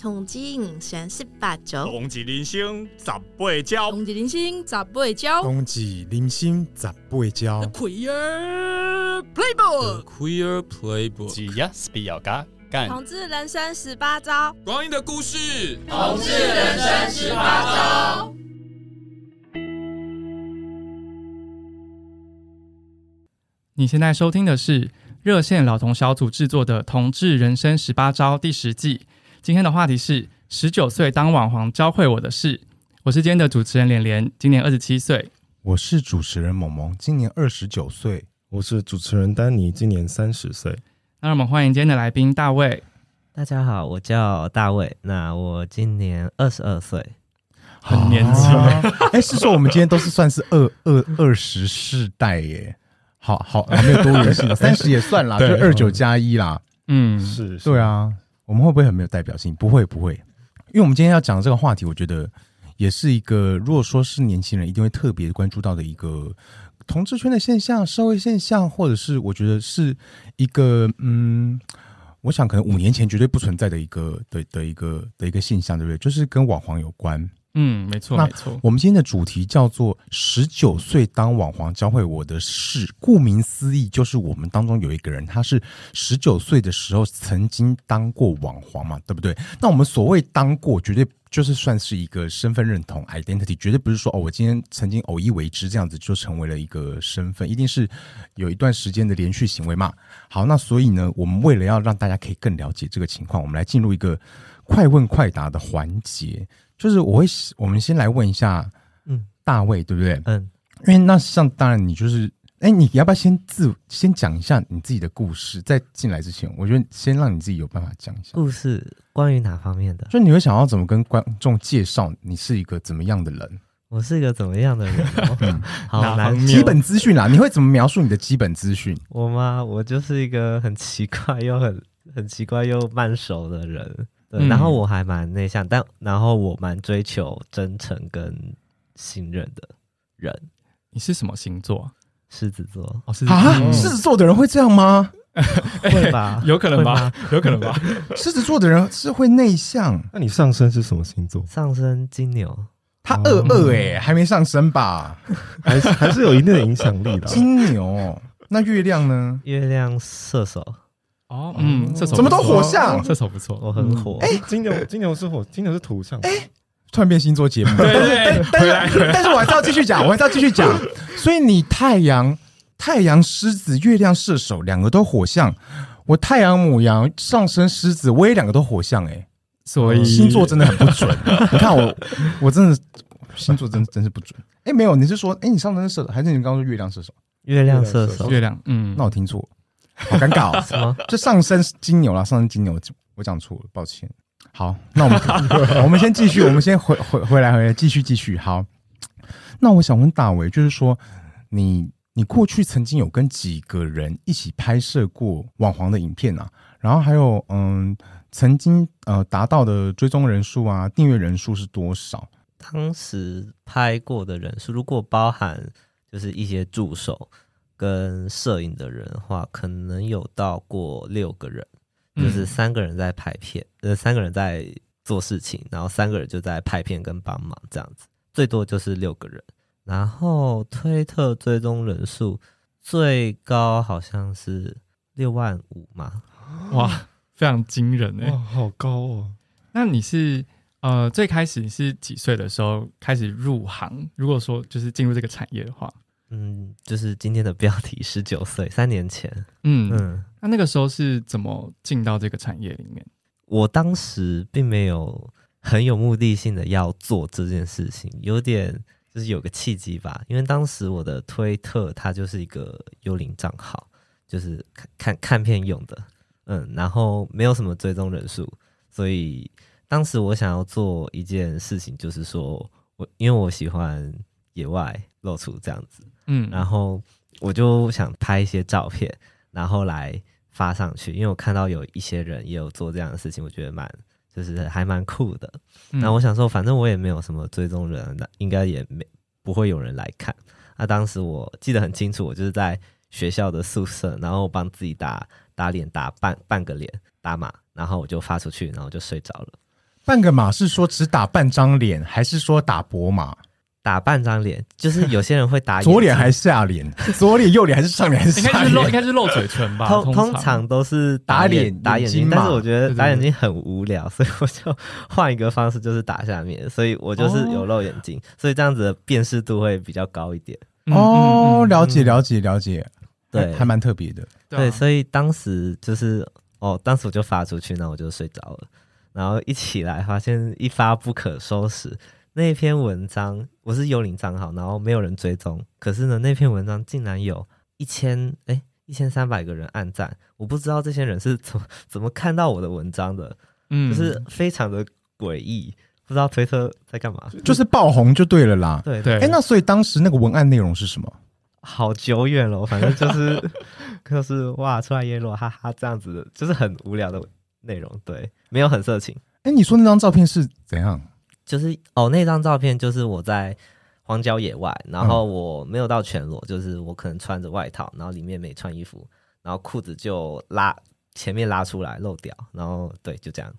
同志人生十八招，同志人生十八招，同志人生十八招，同志人生十八招。Queer Playbook，Queer Playbook，只要是比较嘎干。同志人生十八招，光阴的故事，同志人生十八招。你现在收听的是热线老同小组制作的《同志人生十八招》第十季。今天的话题是十九岁当网红教会我的事。我是今天的主持人连连，今年二十七岁。我是主持人萌萌，今年二十九岁。我是主持人丹尼，今年三十岁。那我们欢迎今天的来宾大卫。大家好，我叫大卫，那我今年二十二岁，很年轻。哎、啊，是说我们今天都是算是二二二十世代耶？好好，还没有多元性，三十也算啦，就二九加一啦。嗯，是，是，对啊。我们会不会很没有代表性？不会，不会，因为我们今天要讲的这个话题，我觉得也是一个，如果说是年轻人一定会特别关注到的一个同志圈的现象、社会现象，或者是我觉得是一个，嗯，我想可能五年前绝对不存在的一个的的一个的一个现象，对不对？就是跟网黄有关。嗯，没错，没错。我们今天的主题叫做“十九岁当网黄教会我的事”。顾名思义，就是我们当中有一个人，他是十九岁的时候曾经当过网黄嘛，对不对？那我们所谓当过，绝对就是算是一个身份认同 （identity），绝对不是说哦，我今天曾经偶一为之这样子就成为了一个身份，一定是有一段时间的连续行为嘛。好，那所以呢，我们为了要让大家可以更了解这个情况，我们来进入一个快问快答的环节。就是我会，我们先来问一下，嗯，大卫对不对？嗯，因为那像当然你就是，哎，你要不要先自先讲一下你自己的故事？在进来之前，我觉得先让你自己有办法讲一下故事，关于哪方面的？就你会想要怎么跟观众介绍你是一个怎么样的人？我是一个怎么样的人？嗯，好，来基本资讯啦，你会怎么描述你的基本资讯？我吗？我就是一个很奇怪又很很奇怪又慢熟的人。对，然后我还蛮内向，但然后我蛮追求真诚跟信任的人。你是什么星座？狮子座。哦，狮子座。啊，狮子座的人会这样吗？会吧，有可能吧，有可能吧。狮子座的人是会内向。那你上升是什么星座？上升金牛。他二二哎，还没上升吧？还是还是有一定的影响力的。金牛，那月亮呢？月亮射手。哦，嗯，射手怎么都火象？射手不错，我很火。哎，金牛，金牛是火，金牛是土象。哎，突然变星座节目。对对，但是但是我还是要继续讲，我还是要继续讲。所以你太阳太阳狮子，月亮射手，两个都火象。我太阳母羊上升狮子，我也两个都火象。哎，所以星座真的很不准。你看我，我真的星座真真是不准。哎，没有，你是说，哎，你上升射手，还是你刚刚说月亮射手？月亮射手，月亮。嗯，那我听错。好尴尬哦！什么？就上升金牛啦，上升金牛，我讲错了，抱歉。好，那我们 我们先继续，我们先回回回来回来，继续继续。好，那我想问大伟，就是说，你你过去曾经有跟几个人一起拍摄过网黄的影片啊？然后还有，嗯，曾经呃达到的追踪人数啊，订阅人数是多少？当时拍过的人数，如果包含就是一些助手。跟摄影的人的话，可能有到过六个人，就是三个人在拍片，呃，三个人在做事情，然后三个人就在拍片跟帮忙这样子，最多就是六个人。然后推特追踪人数最高好像是六万五嘛，哇，非常惊人哎，哇，好高哦。那你是呃最开始你是几岁的时候开始入行？如果说就是进入这个产业的话。嗯，就是今天的标题，十九岁，三年前。嗯嗯，那那个时候是怎么进到这个产业里面？我当时并没有很有目的性的要做这件事情，有点就是有个契机吧。因为当时我的推特它就是一个幽灵账号，就是看看看片用的，嗯，然后没有什么追踪人数，所以当时我想要做一件事情，就是说我因为我喜欢野外露出这样子。嗯，然后我就想拍一些照片，然后来发上去，因为我看到有一些人也有做这样的事情，我觉得蛮就是还蛮酷的。那、嗯、我想说，反正我也没有什么追踪人，那应该也没不会有人来看。那当时我记得很清楚，我就是在学校的宿舍，然后帮自己打打脸，打半半个脸打码，然后我就发出去，然后就睡着了。半个码是说只打半张脸，还是说打薄码？打半张脸，就是 有些人会打左脸还是下脸？左脸、右脸还是上脸？还是应该是露，应该是露嘴唇吧。通通常都是打脸、打眼睛，但是我觉得打眼睛很无聊，所以我就换一个方式，就是打下面。所以我就是有露眼睛，所以这样子的辨识度会比较高一点。哦，了解了解了解，对，还蛮特别的。对，所以当时就是哦，当时我就发出去，那我就睡着了。然后一起来，发现一发不可收拾。那篇文章我是幽灵账号，然后没有人追踪。可是呢，那篇文章竟然有一千哎一千三百个人按赞。我不知道这些人是怎么怎么看到我的文章的，嗯，就是非常的诡异，不知道推特在干嘛，就是爆红就对了啦。对对，哎，那所以当时那个文案内容是什么？好久远了，反正就是 就是哇，出来耶罗，哈哈，这样子的，就是很无聊的内容，对，没有很色情。哎，你说那张照片是怎样？就是哦，那张照片就是我在荒郊野外，然后我没有到全裸，嗯、就是我可能穿着外套，然后里面没穿衣服，然后裤子就拉前面拉出来露掉，然后对，就这样，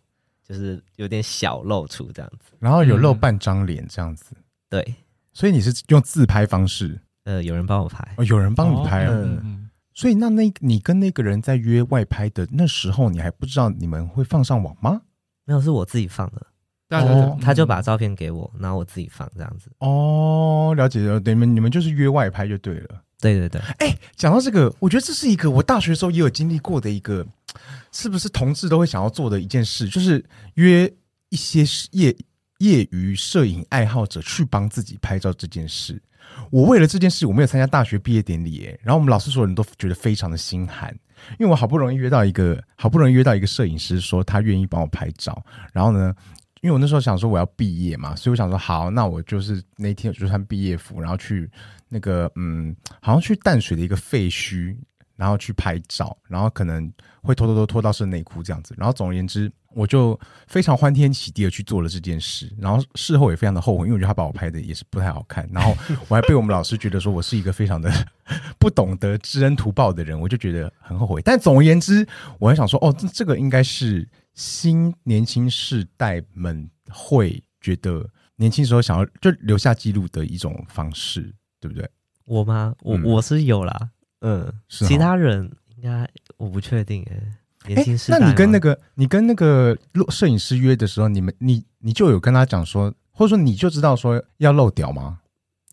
就是有点小露出这样子，然后有露半张脸这样子，嗯、对，所以你是用自拍方式？呃，有人帮我拍，哦，有人帮你拍，啊，哦、嗯，所以那那你跟那个人在约外拍的那时候，你还不知道你们会放上网吗？没有，是我自己放的。对对对，他就把照片给我，然后我自己放这样子。哦，了解了，你们你们就是约外拍就对了。对对对。哎，讲到这个，我觉得这是一个我大学的时候也有经历过的一个，是不是同志都会想要做的一件事，就是约一些业业余摄影爱好者去帮自己拍照这件事。我为了这件事，我没有参加大学毕业典礼，哎，然后我们老师所有人都觉得非常的心寒，因为我好不容易约到一个，好不容易约到一个摄影师，说他愿意帮我拍照，然后呢。因为我那时候想说我要毕业嘛，所以我想说好，那我就是那天我就穿毕业服，然后去那个嗯，好像去淡水的一个废墟，然后去拍照，然后可能会偷偷偷脱到是内裤这样子。然后总而言之，我就非常欢天喜地的去做了这件事。然后事后也非常的后悔，因为我觉得他把我拍的也是不太好看。然后我还被我们老师觉得说我是一个非常的 不懂得知恩图报的人，我就觉得很后悔。但总而言之，我还想说哦，这这个应该是。新年轻世代们会觉得年轻时候想要就留下记录的一种方式，对不对？我吗？我、嗯、我是有啦，嗯，是好其他人应该我不确定哎。年轻世代、欸，那你跟那个你跟那个摄影师约的时候，你们你你就有跟他讲说，或者说你就知道说要露屌吗？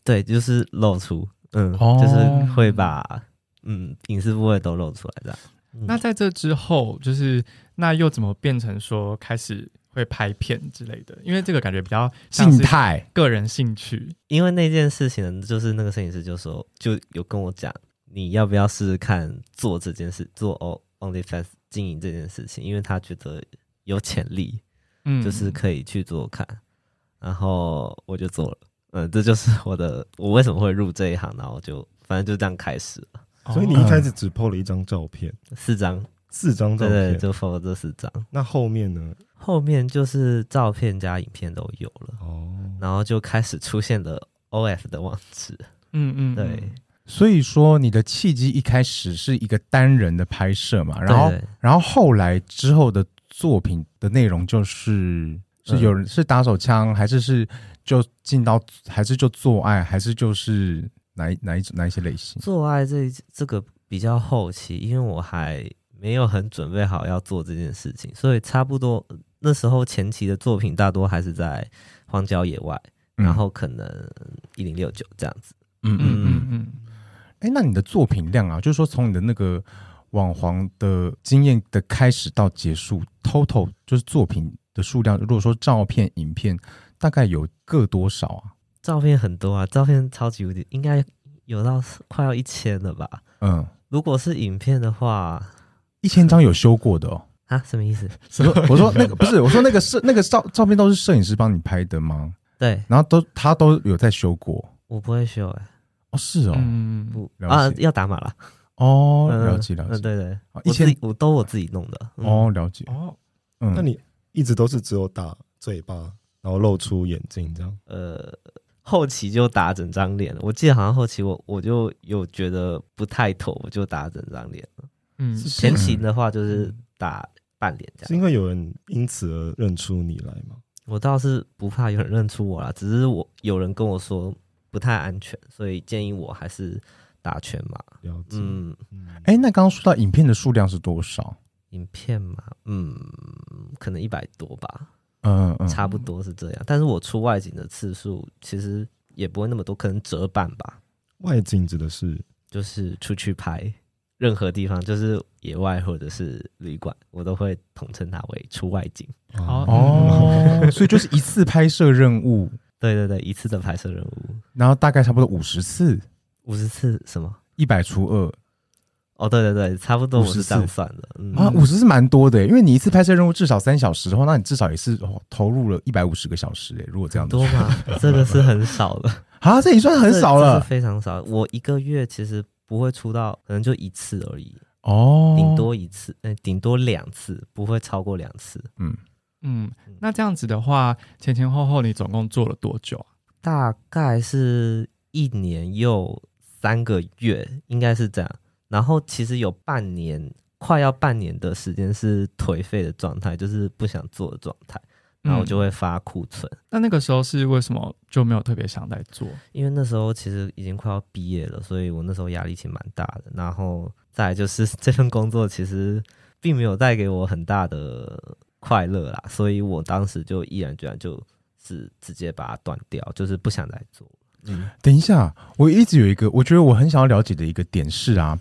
对，就是露出，嗯，哦、就是会把嗯隐私部位都露出来这样。那在这之后，就是那又怎么变成说开始会拍片之类的？因为这个感觉比较静态，个人兴趣。因为那件事情，就是那个摄影师就说，就有跟我讲，你要不要试试看做这件事，做 OnlyFans 经营这件事情？因为他觉得有潜力，嗯，就是可以去做看。然后我就做了，嗯，这就是我的，我为什么会入这一行，然后就反正就这样开始了。所以你一开始只 po 了一张照片，四张，四张照片，对，就 po 了这四张。那后面呢？后面就是照片加影片都有了哦，然后就开始出现了 OF 的网址。嗯嗯，对。所以说你的契机一开始是一个单人的拍摄嘛，然后然后后来之后的作品的内容就是是有人是打手枪，还是是就进到，还是就做爱，还是就是。哪一哪一哪一些类型？做爱这这个比较后期，因为我还没有很准备好要做这件事情，所以差不多那时候前期的作品大多还是在荒郊野外，嗯、然后可能一零六九这样子。嗯嗯嗯嗯。哎、欸，那你的作品量啊，就是说从你的那个网黄的经验的开始到结束，total 就是作品的数量，如果说照片、影片，大概有个多少啊？照片很多啊，照片超级无敌，应该有到快要一千了吧？嗯，如果是影片的话，一千张有修过的哦。啊，什么意思？我说我说那个不是，我说那个摄那个照照片都是摄影师帮你拍的吗？对，然后都他都有在修过。我不会修哎、欸。哦，是哦，嗯，不啊，要打码了。哦，了解了解。嗯，对对，一千我都我自己弄的。哦，了解。哦，嗯，那你一直都是只有打嘴巴，然后露出眼睛这样？呃。后期就打整张脸了，我记得好像后期我我就有觉得不太妥，我就打整张脸了。嗯，前期的话就是打半脸这样。是因为有人因此而认出你来吗？我倒是不怕有人认出我啦，只是我有人跟我说不太安全，所以建议我还是打全麻。了解。嗯，哎，那刚刚说到影片的数量是多少？影片嘛，嗯，可能一百多吧。嗯嗯，差不多是这样。但是我出外景的次数其实也不会那么多，可能折半吧。外景指的是就是出去拍任何地方，就是野外或者是旅馆，我都会统称它为出外景。哦，哦，所以就是一次拍摄任务，对对对，一次的拍摄任务，然后大概差不多五十次，五十次什么？一百除二。哦，对对对，差不多我是这样算的。嗯、啊，五十是蛮多的，因为你一次拍摄任务至少三小时的话，那你至少也是投入了一百五十个小时诶。如果这样多吗？这个是很少的 啊，这也算很少了，非常少。我一个月其实不会出到，可能就一次而已。哦，顶多一次，哎，顶多两次，不会超过两次。嗯嗯，那这样子的话，前前后后你总共做了多久？啊大概是一年又三个月，应该是这样。然后其实有半年，快要半年的时间是颓废的状态，就是不想做的状态，然后就会发库存。嗯。那那个时候是为什么就没有特别想来做？因为那时候其实已经快要毕业了，所以我那时候压力其实蛮大的。然后再来就是 这份工作其实并没有带给我很大的快乐啦，所以我当时就毅然决然就是直接把它断掉，就是不想再做。嗯，等一下，我一直有一个我觉得我很想要了解的一个点是啊。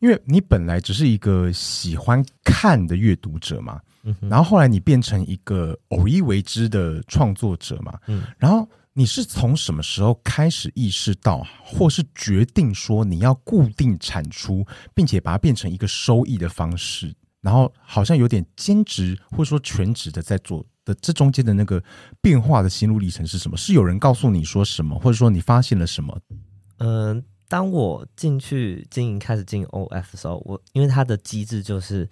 因为你本来只是一个喜欢看的阅读者嘛，嗯，然后后来你变成一个偶一为之的创作者嘛，嗯，然后你是从什么时候开始意识到，或是决定说你要固定产出，并且把它变成一个收益的方式，然后好像有点兼职或者说全职的在做的，这中间的那个变化的心路历程是什么？是有人告诉你说什么，或者说你发现了什么？嗯。当我进去经营开始经营 OF 的时候，我因为它的机制就是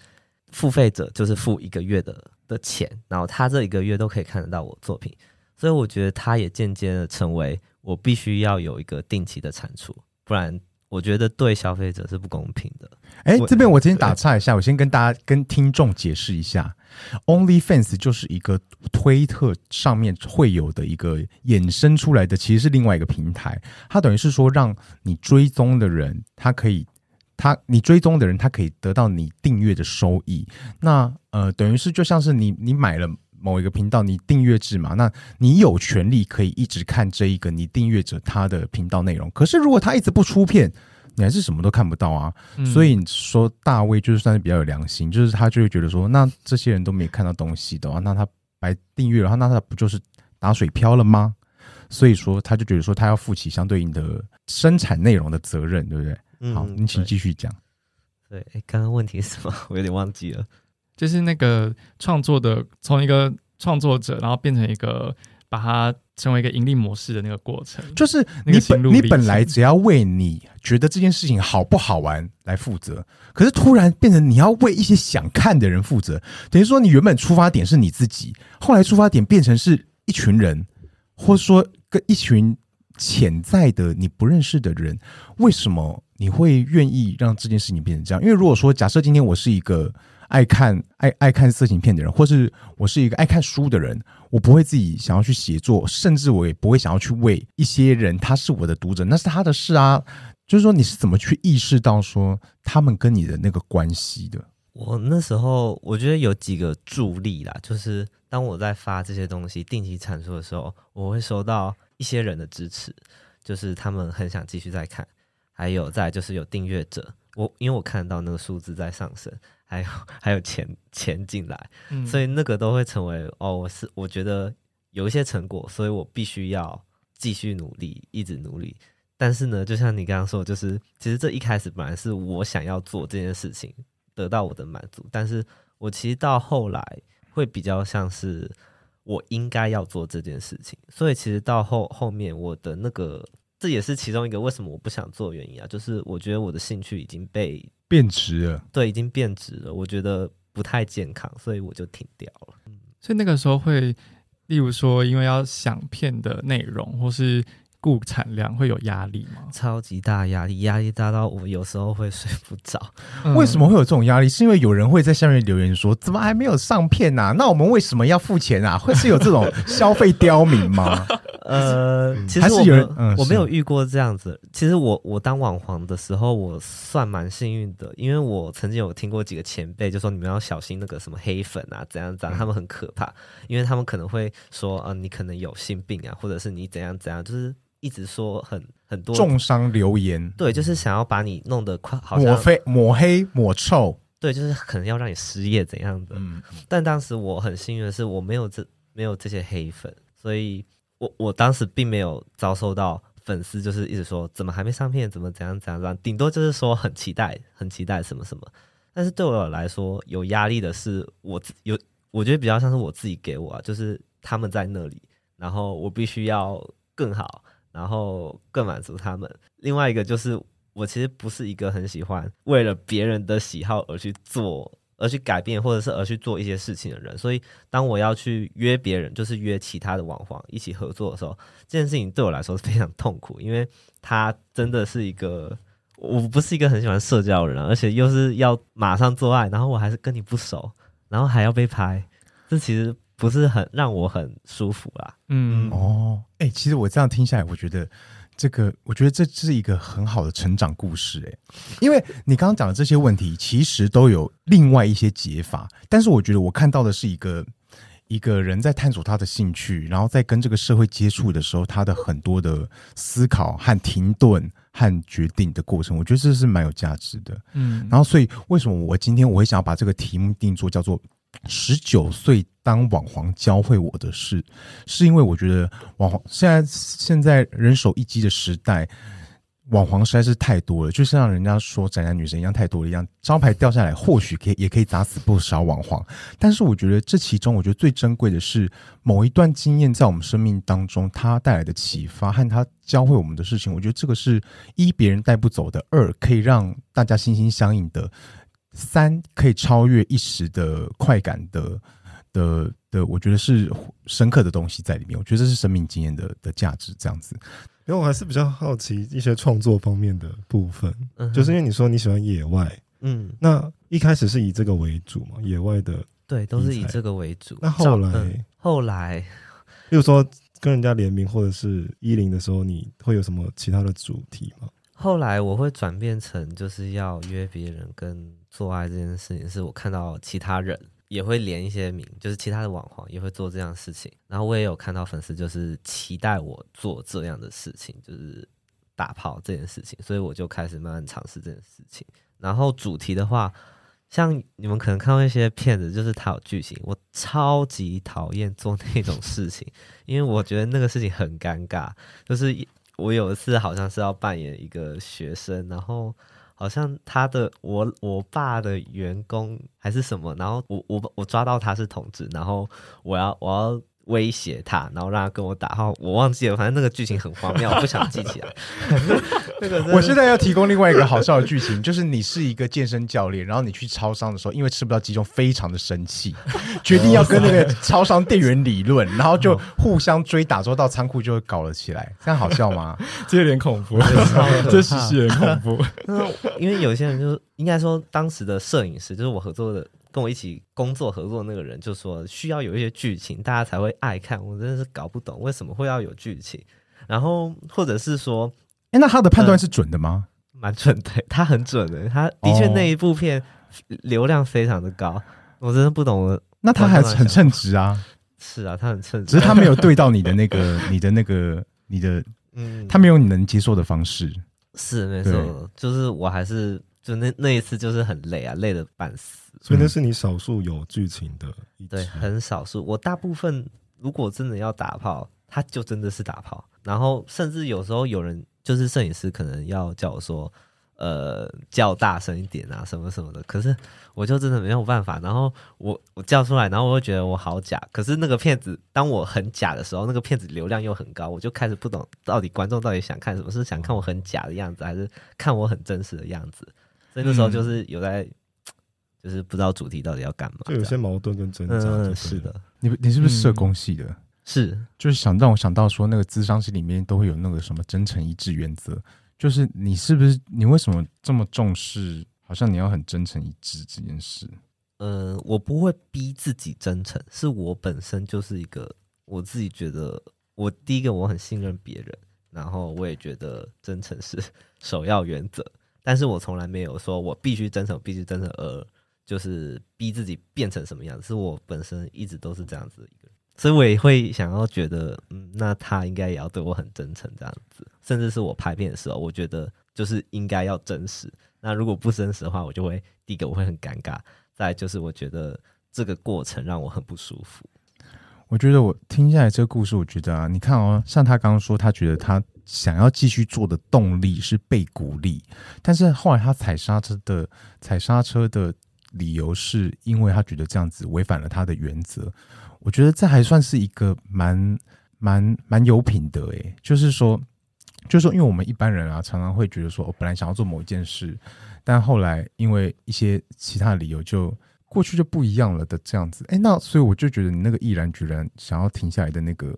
付费者就是付一个月的的钱，然后他这一个月都可以看得到我作品，所以我觉得它也渐渐的成为我必须要有一个定期的产出，不然我觉得对消费者是不公平的。哎，这边我今天打岔一下，我先跟大家跟听众解释一下。OnlyFans 就是一个推特上面会有的一个衍生出来的，其实是另外一个平台。它等于是说，让你追踪的人，他可以，他你追踪的人，他可以得到你订阅的收益。那呃，等于是就像是你你买了某一个频道，你订阅制嘛，那你有权利可以一直看这一个你订阅者他的频道内容。可是如果他一直不出片，你还是什么都看不到啊，嗯、所以你说大卫就是算是比较有良心，就是他就会觉得说，那这些人都没看到东西的话，那他白订阅了，那他不就是打水漂了吗？所以说他就觉得说他要负起相对应的生产内容的责任，对不对？嗯、好，你请继续讲。对，哎，刚刚问题是什么？我有点忘记了。就是那个创作的，从一个创作者，然后变成一个把它。成为一个盈利模式的那个过程，就是你本你本来只要为你觉得这件事情好不好玩来负责，可是突然变成你要为一些想看的人负责，等于说你原本出发点是你自己，后来出发点变成是一群人，或者说跟一群潜在的你不认识的人，为什么你会愿意让这件事情变成这样？因为如果说假设今天我是一个。爱看爱爱看色情片的人，或是我是一个爱看书的人，我不会自己想要去写作，甚至我也不会想要去为一些人，他是我的读者，那是他的事啊。就是说，你是怎么去意识到说他们跟你的那个关系的？我那时候我觉得有几个助力啦，就是当我在发这些东西定期产出的时候，我会收到一些人的支持，就是他们很想继续再看，还有再就是有订阅者，我因为我看到那个数字在上升。还有 还有钱钱进来，嗯，所以那个都会成为哦，我是我觉得有一些成果，所以我必须要继续努力，一直努力。但是呢，就像你刚刚说，就是其实这一开始本来是我想要做这件事情，得到我的满足。但是我其实到后来会比较像是我应该要做这件事情，所以其实到后后面我的那个，这也是其中一个为什么我不想做的原因啊，就是我觉得我的兴趣已经被。变质了，对，已经变质了。我觉得不太健康，所以我就停掉了。所以那个时候会，例如说，因为要想片的内容，或是顾产量会有压力吗？超级大压力，压力大到我有时候会睡不着。嗯、为什么会有这种压力？是因为有人会在下面留言说：“怎么还没有上片啊？那我们为什么要付钱啊？会是有这种消费刁民吗？”呃，其实还是有我没有遇过这样子。其实我我当网黄的时候，我算蛮幸运的，因为我曾经有听过几个前辈就说：“你们要小心那个什么黑粉啊，怎样怎样，他们很可怕，因为他们可能会说，呃，你可能有性病啊，或者是你怎样怎样，就是一直说很很多重伤留言，对，就是想要把你弄得快，好像抹黑、抹黑、抹臭，对，就是可能要让你失业怎样的。嗯，但当时我很幸运的是，我没有这没有这些黑粉，所以。我我当时并没有遭受到粉丝就是一直说怎么还没上片，怎么怎样怎样怎样，顶多就是说很期待，很期待什么什么。但是对我来说有压力的是我有，我觉得比较像是我自己给我啊，就是他们在那里，然后我必须要更好，然后更满足他们。另外一个就是我其实不是一个很喜欢为了别人的喜好而去做。而去改变，或者是而去做一些事情的人，所以当我要去约别人，就是约其他的网黄一起合作的时候，这件事情对我来说是非常痛苦，因为他真的是一个我不是一个很喜欢社交的人，而且又是要马上做爱，然后我还是跟你不熟，然后还要被拍，这其实不是很让我很舒服啦。嗯，哦，哎、欸，其实我这样听下来，我觉得。这个我觉得这是一个很好的成长故事，哎，因为你刚刚讲的这些问题，其实都有另外一些解法。但是我觉得我看到的是一个一个人在探索他的兴趣，然后在跟这个社会接触的时候，他的很多的思考和停顿和决定的过程，我觉得这是蛮有价值的。嗯，然后所以为什么我今天我会想要把这个题目定做叫做？十九岁当网黄教会我的事，是因为我觉得网黄现在现在人手一机的时代，网黄实在是太多了，就像人家说宅男女神一样太多了一样，招牌掉下来或许可以也可以砸死不少网黄，但是我觉得这其中我觉得最珍贵的是某一段经验在我们生命当中它带来的启发和它教会我们的事情，我觉得这个是一别人带不走的，二可以让大家心心相印的。三可以超越一时的快感的的的，我觉得是深刻的东西在里面。我觉得这是生命经验的的价值，这样子。因为我还是比较好奇一些创作方面的部分，嗯、就是因为你说你喜欢野外，嗯，那一开始是以这个为主嘛？野外的对，都是以这个为主。那后来，嗯、后来，比如说跟人家联名或者是一零的时候，你会有什么其他的主题吗？后来我会转变成就是要约别人跟。做爱这件事情，是我看到其他人也会连一些名，就是其他的网红也会做这样的事情，然后我也有看到粉丝就是期待我做这样的事情，就是打炮这件事情，所以我就开始慢慢尝试这件事情。然后主题的话，像你们可能看到一些片子，就是它有剧情，我超级讨厌做那种事情，因为我觉得那个事情很尴尬。就是我有一次好像是要扮演一个学生，然后。好像他的我我爸的员工还是什么，然后我我我抓到他是同志，然后我要我要。威胁他，然后让他跟我打号，我忘记了，反正那个剧情很荒谬，我不想记起来。那个，我现在要提供另外一个好笑的剧情，就是你是一个健身教练，然后你去超商的时候，因为吃不到鸡胸，非常的生气，决定要跟那个超商店员理论，然后就互相追打，之后到仓库就会搞了起来，这样好笑吗？这有点恐怖，这其实有点恐怖。因为有些人就是应该说，当时的摄影师就是我合作的。跟我一起工作合作那个人就说，需要有一些剧情，大家才会爱看。我真的是搞不懂为什么会要有剧情。然后或者是说，哎，那他的判断是准的吗？蛮准的，他很准的。他的确那一部片流量非常的高，我真的不懂。那他还很称职啊。是啊，他很称职，只是他没有对到你的那个、你的那个、你的，嗯，他没有你能接受的方式。是没错，就是我还是。就那那一次就是很累啊，累得半死。所以那是你少数有剧情的一，对，很少数。我大部分如果真的要打炮，他就真的是打炮。然后甚至有时候有人就是摄影师，可能要叫我说。呃，叫大声一点啊，什么什么的。可是我就真的没有办法。然后我我叫出来，然后我又觉得我好假。可是那个片子，当我很假的时候，那个片子流量又很高，我就开始不懂到底观众到底想看什么，是想看我很假的样子，还是看我很真实的样子？所以那时候就是有在，就是不知道主题到底要干嘛，就有些矛盾跟挣扎。嗯，是的。你你是不是社工系的？是，就是想让我想到说，那个咨商系里面都会有那个什么真诚一致原则，就是你是不是你为什么这么重视？好像你要很真诚一致这件事。呃，我不会逼自己真诚，是我本身就是一个我自己觉得，我第一个我很信任别人，然后我也觉得真诚是 首要原则，但是我从来没有说我必须真诚，必须真诚，而就是逼自己变成什么样子，是我本身一直都是这样子一个人，所以我也会想要觉得，嗯，那他应该也要对我很真诚这样子，甚至是我拍片的时候，我觉得就是应该要真实，那如果不真实的话，我就会第一个我会很尴尬。再就是，我觉得这个过程让我很不舒服。我觉得我听下来这个故事，我觉得啊，你看哦，像他刚刚说，他觉得他想要继续做的动力是被鼓励，但是后来他踩刹车的踩刹车的理由是因为他觉得这样子违反了他的原则。我觉得这还算是一个蛮蛮蛮有品德诶，就是说，就是说，因为我们一般人啊，常常会觉得说，我本来想要做某一件事。但后来因为一些其他理由，就过去就不一样了的这样子。哎，那所以我就觉得你那个毅然决然想要停下来的那个，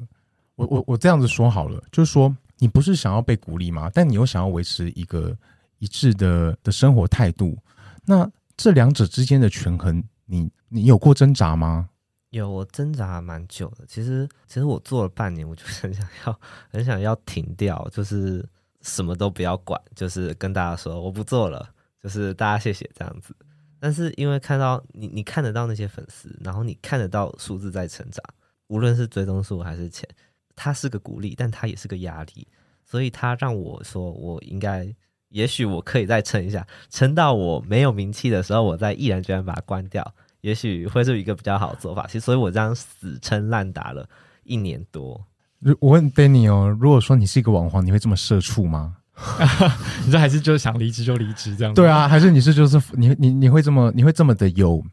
我我我这样子说好了，就是说你不是想要被鼓励吗？但你又想要维持一个一致的的生活态度，那这两者之间的权衡，你你有过挣扎吗？有，我挣扎蛮久的。其实其实我做了半年，我就很想要 很想要停掉，就是什么都不要管，就是跟大家说我不做了。就是大家谢谢这样子，但是因为看到你，你看得到那些粉丝，然后你看得到数字在成长，无论是追踪数还是钱，它是个鼓励，但它也是个压力，所以它让我说，我应该，也许我可以再撑一下，撑到我没有名气的时候，我再毅然决然把它关掉，也许会是一个比较好的做法。其实，所以我这样死撑烂打了一年多。我问 Danny 哦，如果说你是一个网红，你会这么社畜吗？你这还是就是想离职就离职这样？对啊，还是你是就是你你你会这么你会这么的有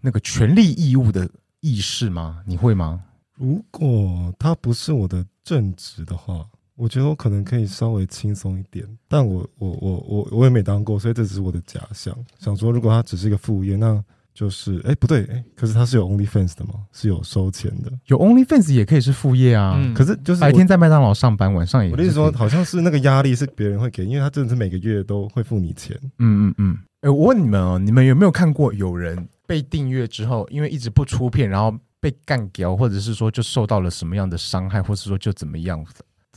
那个权利义务的意识吗？你会吗？如果他不是我的正职的话，我觉得我可能可以稍微轻松一点。但我我我我我也没当过，所以这只是我的假想。想说，如果他只是一个副业，那。就是哎、欸、不对哎、欸，可是他是有 OnlyFans 的吗？是有收钱的，有 OnlyFans 也可以是副业啊。嗯、可是就是白天在麦当劳上班，晚上也。我的意思说，好像是那个压力是别人会给，因为他真的是每个月都会付你钱。嗯嗯嗯。哎、欸，我问你们哦，你们有没有看过有人被订阅之后，因为一直不出片，然后被干掉，或者是说就受到了什么样的伤害，或是说就怎么样，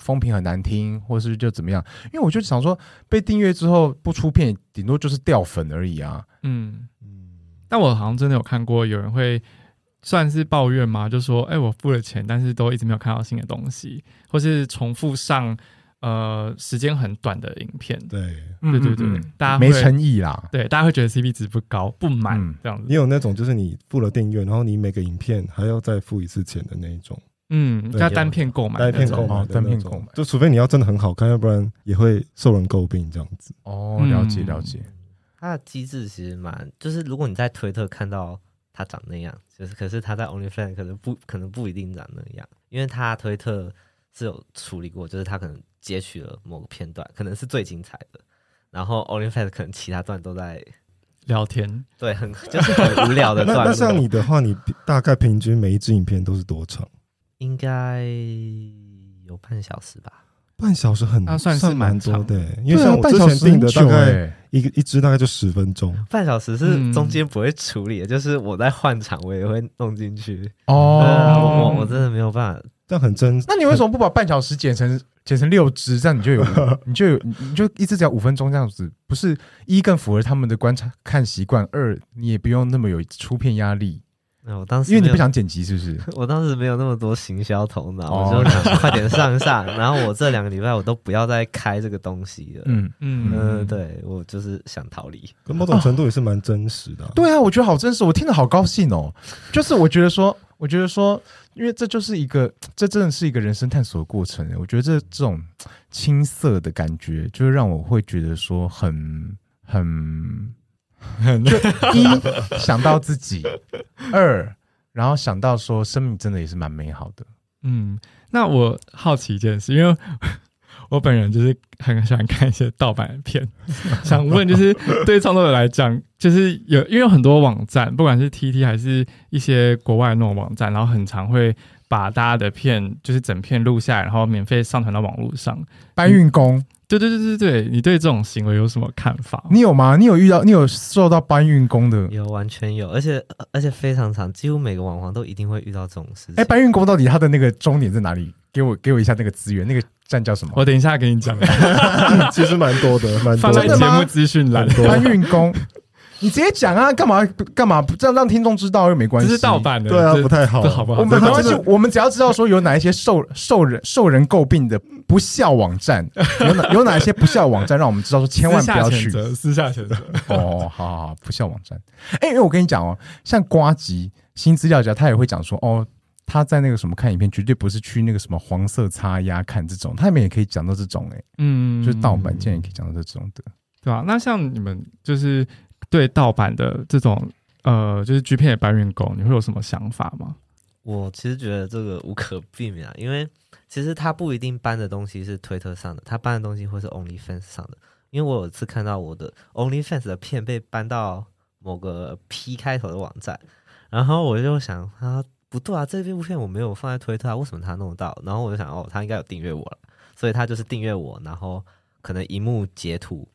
风评很难听，或是就怎么样？因为我就想说，被订阅之后不出片，顶多就是掉粉而已啊。嗯。但我好像真的有看过有人会算是抱怨吗？就说：“哎、欸，我付了钱，但是都一直没有看到新的东西，或是重复上呃时间很短的影片。”对，对对对，嗯、大家没诚意啦。对，大家会觉得 CP 值不高、不满、嗯、这样子。你有那种就是你付了订阅，然后你每个影片还要再付一次钱的那一种。嗯，叫单片购买，单片购买，单片购买。就除非你要真的很好看，要不然也会受人诟病这样子。哦，了解了解。它的机制其实蛮，就是如果你在推特看到他长那样，就是可是他在 OnlyFans 可能不可能不一定长那样，因为他推特是有处理过，就是他可能截取了某个片段，可能是最精彩的，然后 OnlyFans 可能其他段都在聊天，对，很就是很无聊的段。那那像你的话，你大概平均每一支影片都是多长？应该有半小时吧。半小时很，那算是蛮多的，因为像我之前订的大概一个一支大概就十分钟。半小时是中间不会处理的，就是我在换场，我也会弄进去。哦，我我真的没有办法，但很真。那你为什么不把半小时剪成剪成六支，这样你就有 你就有你就一支只要五分钟这样子，不是一更符合他们的观察看习惯，二你也不用那么有出片压力。那我当时因为你不想剪辑，是不是？我当时没有那么多行销头脑，哦、我就想快点上上。然后我这两个礼拜我都不要再开这个东西了。嗯嗯嗯，对我就是想逃离。可某种程度也是蛮真实的、啊哦。对啊，我觉得好真实，我听得好高兴哦。就是我觉得说，我觉得说，因为这就是一个，这真的是一个人生探索的过程。我觉得这这种青涩的感觉，就是让我会觉得说很很。就一想到自己，二然后想到说生命真的也是蛮美好的。嗯，那我好奇一件事，因为 我本人就是很喜欢看一些盗版的片，想问就是对创作者来讲，就是有因为有很多网站，不管是 TT 还是一些国外的那种网站，然后很常会把大家的片就是整片录下来，然后免费上传到网络上。搬运工，对对对对对，你对这种行为有什么看法？你有吗？你有遇到？你有受到搬运工的？有，完全有，而且而且非常长，几乎每个网红都一定会遇到这种事情。哎，搬运工到底他的那个终点在哪里？给我给我一下那个资源，那个站叫什么？我等一下给你讲。其实蛮多的，蛮多的放在节目资讯栏。搬运工。你直接讲啊，干嘛干嘛？这样让听众知道又没关系。这是盗版的，对啊，不太好，好不好？我们没关系，我们只要知道说有哪一些受受人受人诟病的不孝网站，有哪有哪一些不孝网站，让我们知道说千万不要去。私下选择。哦，好好好，不孝网站。哎，因为我跟你讲哦，像瓜吉新资料家，他也会讲说，哦，他在那个什么看影片，绝对不是去那个什么黄色插压看这种，他们也可以讲到这种，哎，嗯，就是盗版竟然也可以讲到这种的，对吧？那像你们就是。对盗版的这种呃，就是 G 片的搬运工，你会有什么想法吗？我其实觉得这个无可避免啊，因为其实他不一定搬的东西是推特上的，他搬的东西会是 OnlyFans 上的。因为我有一次看到我的 OnlyFans 的片被搬到某个 P 开头的网站，然后我就想，啊，不对啊，这部片我没有放在推特啊，为什么他弄得到？然后我就想，哦，他应该有订阅我了，所以他就是订阅我，然后可能萤幕截图。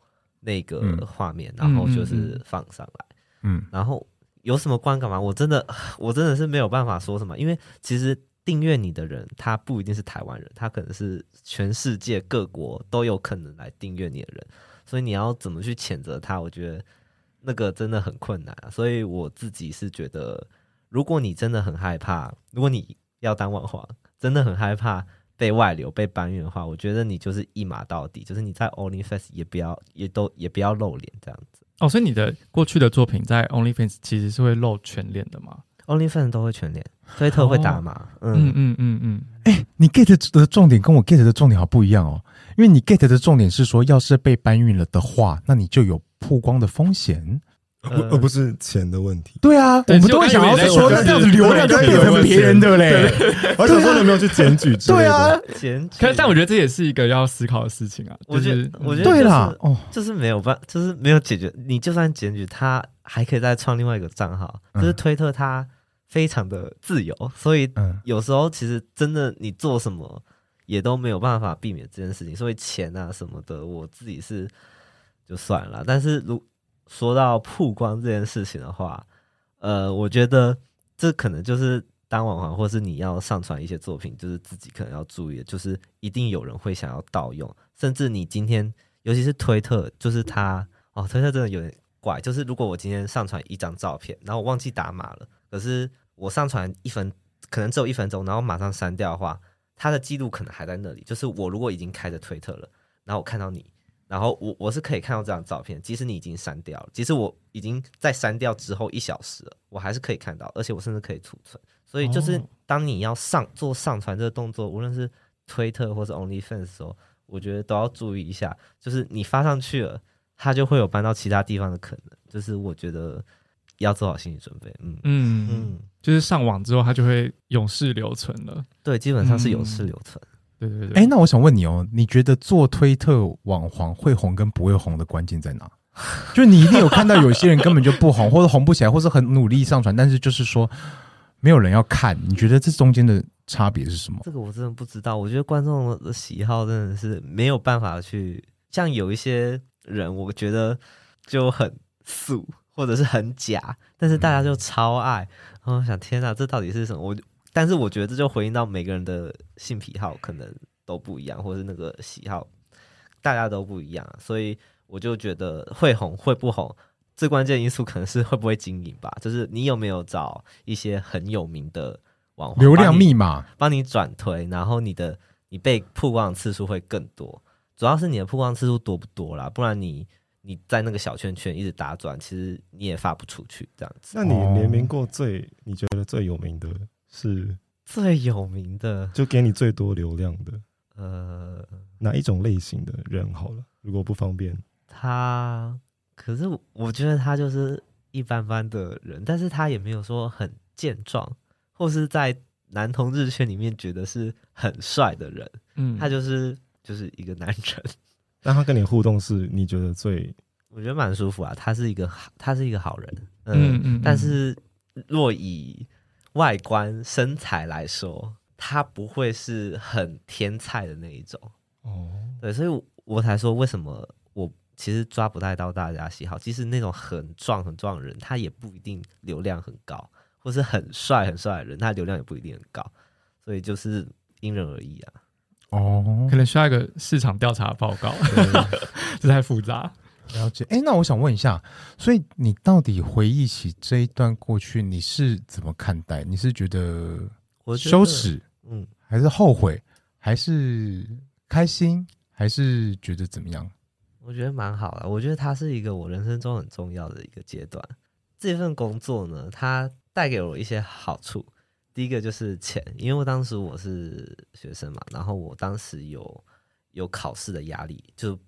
那个画面，然后就是放上来，嗯，然后有什么观感吗？我真的，我真的是没有办法说什么，因为其实订阅你的人，他不一定是台湾人，他可能是全世界各国都有可能来订阅你的人，所以你要怎么去谴责他？我觉得那个真的很困难啊。所以我自己是觉得，如果你真的很害怕，如果你要当网红，真的很害怕。被外流、被搬运的话，我觉得你就是一码到底，就是你在 OnlyFans 也不要，也都也不要露脸这样子。哦，所以你的过去的作品在 OnlyFans 其实是会露全脸的吗？OnlyFans 都会全脸，推特会打码。哦、嗯嗯嗯嗯。哎、嗯嗯欸，你 get 的重点跟我 get 的重点好不一样哦，因为你 get 的重点是说，要是被搬运了的话，那你就有曝光的风险。而而不是钱的问题。对啊，我们都会想要说，那这样子流量就变成别人的嘞。而且说你有没有去检举？对啊，检举。可是，但我觉得这也是一个要思考的事情啊。我觉得，我觉得对啦，哦，就是没有办，就是没有解决。你就算检举，他还可以再创另外一个账号。就是推特，它非常的自由，所以有时候其实真的你做什么也都没有办法避免这件事情。所以钱啊什么的，我自己是就算了。但是如说到曝光这件事情的话，呃，我觉得这可能就是当网红，或是你要上传一些作品，就是自己可能要注意的，就是一定有人会想要盗用，甚至你今天，尤其是推特，就是它哦，推特真的有点怪，就是如果我今天上传一张照片，然后我忘记打码了，可是我上传一分，可能只有一分钟，然后马上删掉的话，它的记录可能还在那里，就是我如果已经开着推特了，然后我看到你。然后我我是可以看到这张照片，即使你已经删掉了，即使我已经在删掉之后一小时了，我还是可以看到，而且我甚至可以储存。所以就是当你要上做上传这个动作，无论是推特或是 OnlyFans 的时候，我觉得都要注意一下，就是你发上去了，它就会有搬到其他地方的可能。就是我觉得要做好心理准备。嗯嗯嗯，就是上网之后它就会永世留存了。对，基本上是永世留存。嗯对对对，哎，那我想问你哦，你觉得做推特网红会红跟不会红的关键在哪？就你一定有看到有些人根本就不红，或者红不起来，或是很努力上传，但是就是说没有人要看。你觉得这中间的差别是什么？这个我真的不知道。我觉得观众的喜好真的是没有办法去，像有一些人，我觉得就很素或者是很假，但是大家就超爱。然后我想，天哪，这到底是什么？我。但是我觉得这就回应到每个人的性癖好可能都不一样，或是那个喜好大家都不一样，所以我就觉得会红会不红，最关键因素可能是会不会经营吧。就是你有没有找一些很有名的网红，流量密码帮你转推，然后你的你被曝光的次数会更多。主要是你的曝光次数多不多啦，不然你你在那个小圈圈一直打转，其实你也发不出去这样子。那你联名过最你觉得最有名的？是。最有名的，就给你最多流量的，呃，哪一种类型的人好了？如果不方便，他，可是我觉得他就是一般般的人，但是他也没有说很健壮，或是在男同志圈里面觉得是很帅的人，嗯，他就是就是一个男人，但他跟你互动是你觉得最，我觉得蛮舒服啊，他是一个他是一个好人，嗯嗯，嗯，但是若以外观身材来说，他不会是很天菜的那一种。哦，对，所以我，才说为什么我其实抓不太到大家喜好。即使那种很壮很壮的人，他也不一定流量很高，或是很帅很帅的人，他流量也不一定很高。所以就是因人而异啊。哦，可能需要一个市场调查报告，这太复杂。了解。哎，那我想问一下，所以你到底回忆起这一段过去，你是怎么看待？你是觉得羞耻，嗯，还是后悔，还是开心，还是觉得怎么样？我觉得蛮好的。我觉得它是一个我人生中很重要的一个阶段。这份工作呢，它带给我一些好处。第一个就是钱，因为我当时我是学生嘛，然后我当时有有考试的压力，就。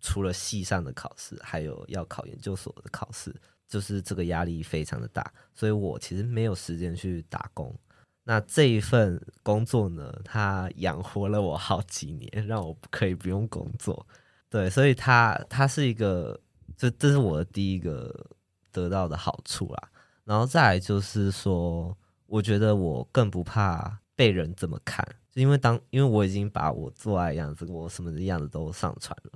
除了系上的考试，还有要考研究所的考试，就是这个压力非常的大，所以我其实没有时间去打工。那这一份工作呢，它养活了我好几年，让我可以不用工作。对，所以它它是一个，这这是我的第一个得到的好处啦。然后再来就是说，我觉得我更不怕被人怎么看。因为当因为我已经把我做爱样子，我什么的样子都上传了，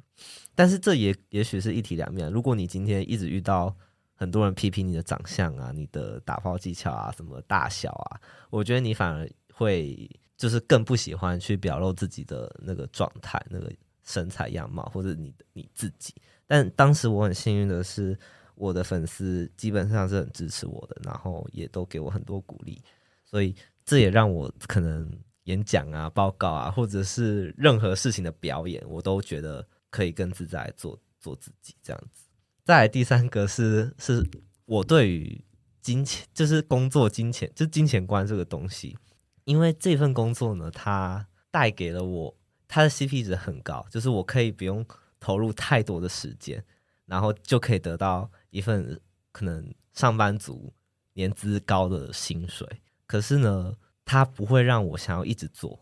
但是这也也许是一体两面。如果你今天一直遇到很多人批评你的长相啊、你的打炮技巧啊、什么大小啊，我觉得你反而会就是更不喜欢去表露自己的那个状态、那个身材样貌或者你你自己。但当时我很幸运的是，我的粉丝基本上是很支持我的，然后也都给我很多鼓励，所以这也让我可能。演讲啊、报告啊，或者是任何事情的表演，我都觉得可以更自在做做自己这样子。再来第三个是，是我对于金钱，就是工作金钱，就金钱观这个东西，因为这份工作呢，它带给了我，它的 CP 值很高，就是我可以不用投入太多的时间，然后就可以得到一份可能上班族年资高的薪水。可是呢，他不会让我想要一直做，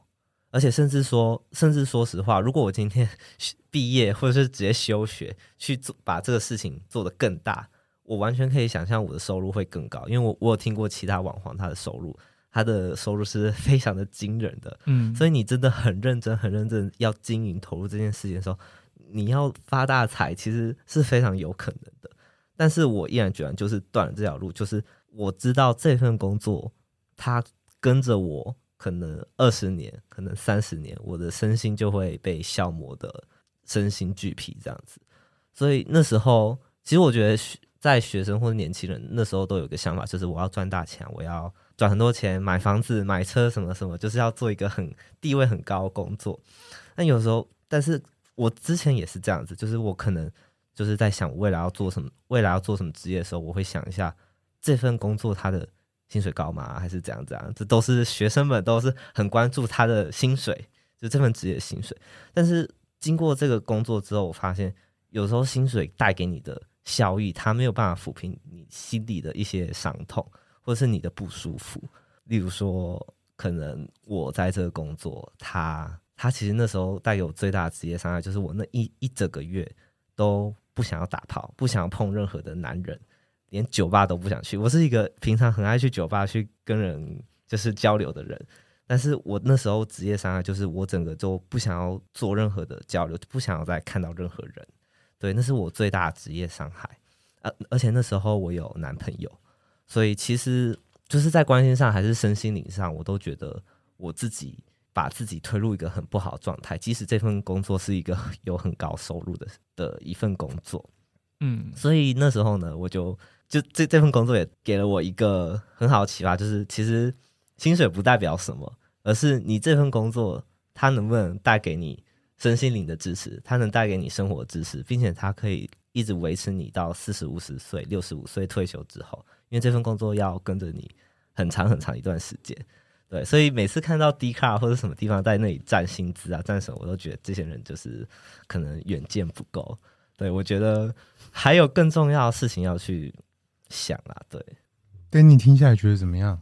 而且甚至说，甚至说实话，如果我今天 毕业或者是直接休学去做，把这个事情做得更大，我完全可以想象我的收入会更高，因为我我有听过其他网黄他的收入，他的收入是 非常的惊人的，嗯，所以你真的很认真、很认真要经营投入这件事情的时候，你要发大财其实是非常有可能的，但是我毅然决然就是断了这条路，就是我知道这份工作它。跟着我可能二十年，可能三十年，我的身心就会被消磨的身心俱疲这样子。所以那时候，其实我觉得在学生或者年轻人那时候都有个想法，就是我要赚大钱，我要赚很多钱，买房子、买车什么什么，就是要做一个很地位很高的工作。那有时候，但是我之前也是这样子，就是我可能就是在想未来要做什么，未来要做什么职业的时候，我会想一下这份工作它的。薪水高吗？还是怎样怎样？这都是学生们都是很关注他的薪水，就这份职业的薪水。但是经过这个工作之后，我发现有时候薪水带给你的效益，它没有办法抚平你心里的一些伤痛，或者是你的不舒服。例如说，可能我在这个工作，他他其实那时候带给我最大的职业伤害，就是我那一一整个月都不想要打炮，不想要碰任何的男人。连酒吧都不想去。我是一个平常很爱去酒吧去跟人就是交流的人，但是我那时候职业伤害就是我整个就不想要做任何的交流，不想要再看到任何人。对，那是我最大的职业伤害。而而且那时候我有男朋友，所以其实就是在关心上还是身心灵上，我都觉得我自己把自己推入一个很不好的状态。即使这份工作是一个 有很高收入的的一份工作，嗯，所以那时候呢，我就。就这这份工作也给了我一个很好的启发，就是其实薪水不代表什么，而是你这份工作它能不能带给你身心灵的支持，它能带给你生活的支持，并且它可以一直维持你到四十五十岁、六十五岁退休之后，因为这份工作要跟着你很长很长一段时间。对，所以每次看到 D 卡或者什么地方在那里占薪资啊、占什么，我都觉得这些人就是可能远见不够。对，我觉得还有更重要的事情要去。想啦，对，跟你听下来觉得怎么样？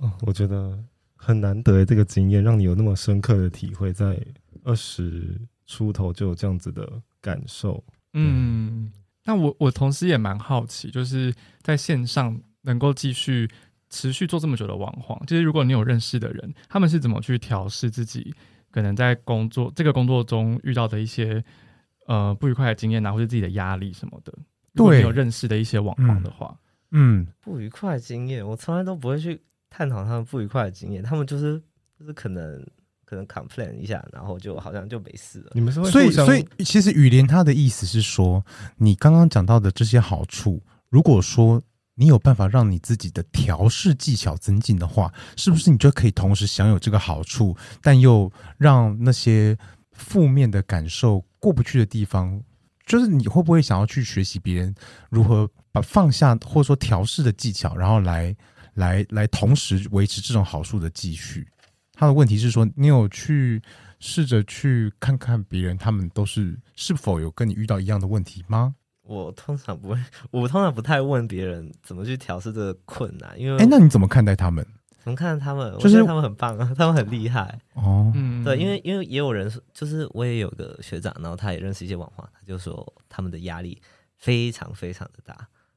哦，我觉得很难得这个经验，让你有那么深刻的体会，在二十出头就有这样子的感受。嗯，那我我同时也蛮好奇，就是在线上能够继续持续做这么久的网黄，就是如果你有认识的人，他们是怎么去调试自己可能在工作这个工作中遇到的一些呃不愉快的经验啊，或者自己的压力什么的？如果你有认识的一些网红的话，嗯，不愉快的经验，我从来都不会去探讨他们不愉快的经验，他们就是就是可能可能 complain 一下，然后就好像就没事了。你们是会所以所以其实雨莲他的意思是说，你刚刚讲到的这些好处，如果说你有办法让你自己的调试技巧增进的话，是不是你就可以同时享有这个好处，但又让那些负面的感受过不去的地方？就是你会不会想要去学习别人如何把放下或者说调试的技巧，然后来来来同时维持这种好处的继续？他的问题是说，你有去试着去看看别人，他们都是是否有跟你遇到一样的问题吗？我通常不会，我通常不太问别人怎么去调试这个困难，因为哎、欸，那你怎么看待他们？怎么看到他们？就是我觉得他们很棒啊，他们很厉害哦。嗯，对，因为因为也有人说，就是我也有个学长，然后他也认识一些网黄，他就说他们的压力非常非常的大，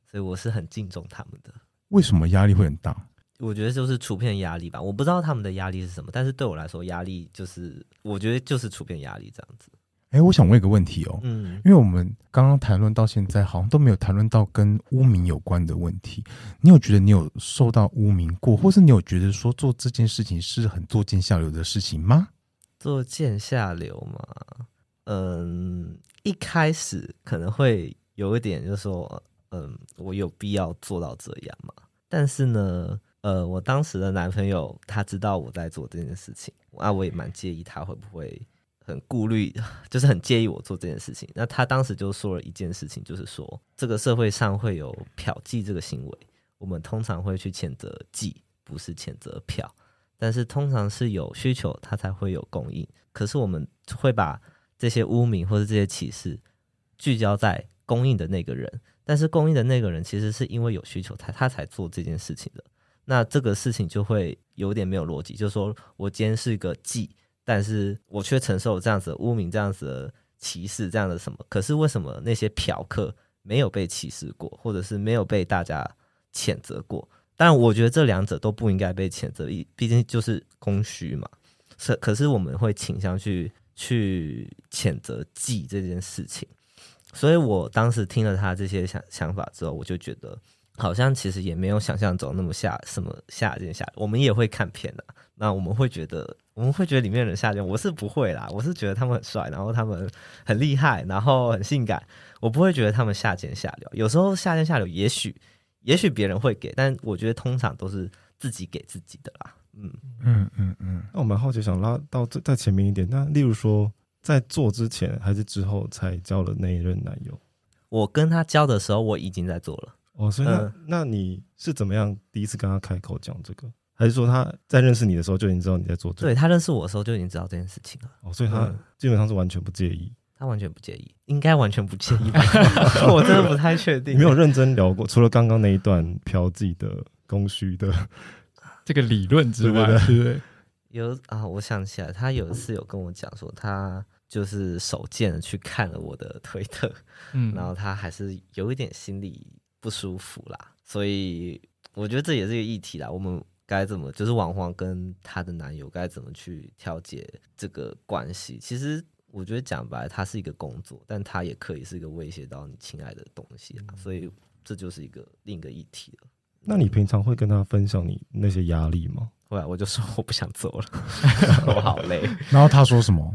所以我是很敬重他们的。为什么压力会很大？我觉得就是处遍压力吧，我不知道他们的压力是什么，但是对我来说，压力就是我觉得就是处遍压力这样子。哎、欸，我想问一个问题哦，嗯，因为我们刚刚谈论到现在，好像都没有谈论到跟污名有关的问题。你有觉得你有受到污名过，或是你有觉得说做这件事情是很作贱下流的事情吗？作贱下流嘛，嗯，一开始可能会有一点，就是说，嗯，我有必要做到这样嘛？但是呢，呃，我当时的男朋友他知道我在做这件事情，啊，我也蛮介意他会不会。很顾虑，就是很介意我做这件事情。那他当时就说了一件事情，就是说这个社会上会有嫖妓这个行为，我们通常会去谴责妓，不是谴责嫖。但是通常是有需求，它才会有供应。可是我们会把这些污名或者这些歧视聚焦在供应的那个人，但是供应的那个人其实是因为有需求，他他才做这件事情的。那这个事情就会有点没有逻辑，就是说我今天是一个妓。但是我却承受这样子的污名，这样子的歧视，这样的什么？可是为什么那些嫖客没有被歧视过，或者是没有被大家谴责过？但我觉得这两者都不应该被谴责，毕竟就是供需嘛。是，可是我们会倾向去去谴责妓这件事情。所以我当时听了他这些想想法之后，我就觉得好像其实也没有想象中那么下什么下贱下。我们也会看片的，那我们会觉得。我们会觉得里面的人下贱，我是不会啦。我是觉得他们很帅，然后他们很厉害，然后很性感。我不会觉得他们下贱下流。有时候下贱下流，也许也许别人会给，但我觉得通常都是自己给自己的啦。嗯嗯嗯嗯。那我蛮好奇，想拉到再再前面一点。那例如说，在做之前还是之后才交了那一任男友？我跟他交的时候，我已经在做了。哦，所以那、嗯、那你是怎么样第一次跟他开口讲这个？还是说他在认识你的时候就已经知道你在做这个？对，他认识我的时候就已经知道这件事情了。哦，所以他基本上是完全不介意。嗯、他完全不介意，应该完全不介意吧？我真的不太确定。你没有认真聊过，除了刚刚那一段嫖妓的供需的这个理论之外，对不对？有啊，我想起来，他有一次有跟我讲说，他就是手贱的去看了我的推特，嗯，然后他还是有一点心里不舒服啦。所以我觉得这也是一个议题啦。我们。该怎么就是王黄跟她的男友该怎么去调节这个关系？其实我觉得讲白了，它是一个工作，但它也可以是一个威胁到你亲爱的东西啊。所以这就是一个另一个议题了。那你平常会跟他分享你那些压力吗？后来我就说我不想做了，我好累。然后他说什么？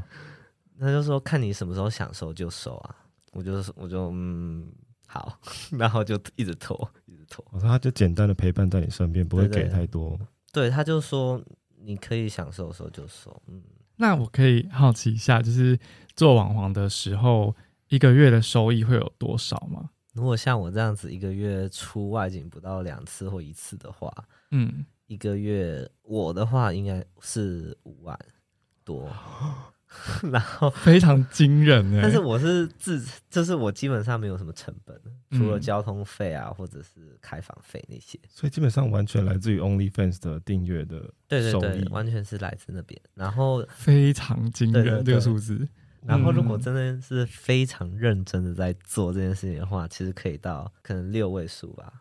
他就说看你什么时候想收就收啊。我就我就嗯好，然后就一直拖。一直拖我说他就简单的陪伴在你身边，不会给太多。对，对，他就说你可以享受的时候就收。嗯，那我可以好奇一下，就是做网黄的时候，一个月的收益会有多少吗？如果像我这样子，一个月出外景不到两次或一次的话，嗯，一个月我的话应该是五万多。然后非常惊人哎，但是我是自，就是我基本上没有什么成本，除了交通费啊，或者是开房费那些，所以基本上完全来自于 OnlyFans 的订阅的，对对对，完全是来自那边。然后非常惊人这个数字。然后如果真的是非常认真的在做这件事情的话，其实可以到可能六位数吧。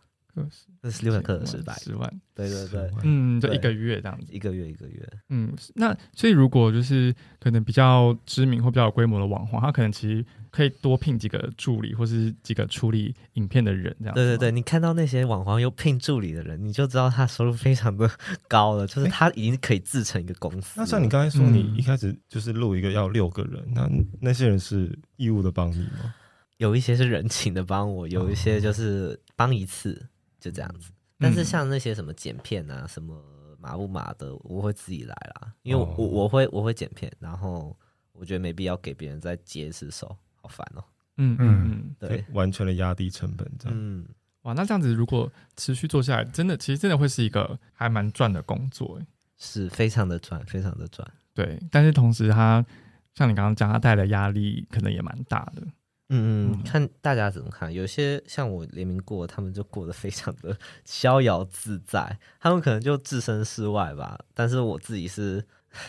克斯，二十六个克斯百，十万，对对对，嗯，就一个月这样子，一个月一个月，嗯，那所以如果就是可能比较知名或比较有规模的网红，他可能其实可以多聘几个助理，或是几个处理影片的人这样。对对对，你看到那些网红又聘助理的人，你就知道他收入非常的高了，就是 他已经可以自成一个公司。那像你刚才说，你一开始就是录一个要六个人，那那些人是义务的帮你吗？有一些是人情的帮我，有一些就是帮一次，就这样子。但是像那些什么剪片啊，什么码不码的，我会自己来啦，因为我我，我会我会剪片，然后我觉得没必要给别人再接一次手，好烦哦。嗯嗯嗯，对，完全的压低成本这样。嗯，哇，那这样子如果持续做下来，真的其实真的会是一个还蛮赚的工作，是非常的赚，非常的赚。对，但是同时它像你刚刚讲，它带来的压力可能也蛮大的。嗯嗯，看大家怎么看。有些像我联名过，他们就过得非常的逍遥自在，他们可能就置身事外吧。但是我自己是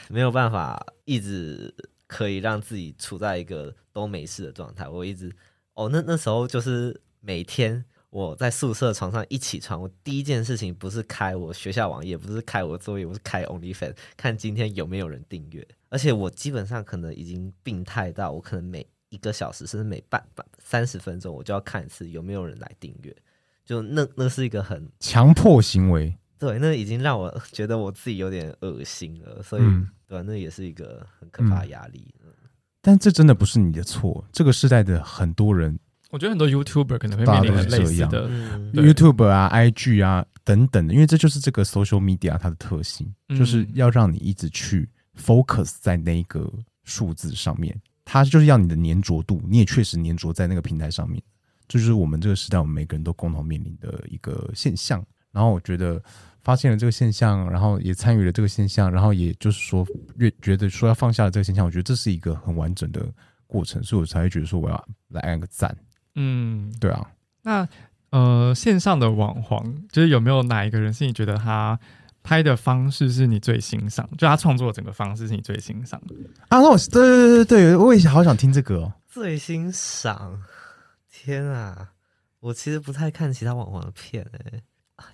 没有办法一直可以让自己处在一个都没事的状态。我一直哦，那那时候就是每天我在宿舍床上一起床，我第一件事情不是开我学校网页，不是开我作业，我是开 OnlyFans 看今天有没有人订阅。而且我基本上可能已经病态到我可能每一个小时，甚至每半半三十分钟，我就要看一次有没有人来订阅。就那那是一个很强迫行为，对，那已经让我觉得我自己有点恶心了。所以，嗯、对，那也是一个很可怕的压力。嗯、但这真的不是你的错，这个时代的很多人，我觉得很多 YouTuber 可能会面临类似的、嗯、YouTube 啊、IG 啊等等的，因为这就是这个 social media 它的特性，嗯、就是要让你一直去 focus 在那个数字上面。它就是要你的粘着度，你也确实粘着在那个平台上面，这就是我们这个时代我们每个人都共同面临的一个现象。然后我觉得发现了这个现象，然后也参与了这个现象，然后也就是说越觉得说要放下了这个现象，我觉得这是一个很完整的过程，所以我才会觉得说我要来按个赞。嗯，对啊。那呃，线上的网黄，就是有没有哪一个人是你觉得他？拍的方式是你最欣赏，就他创作的整个方式是你最欣赏的啊？那我对对对对，我也好想听这个哦。最欣赏，天啊！我其实不太看其他网红的片哎，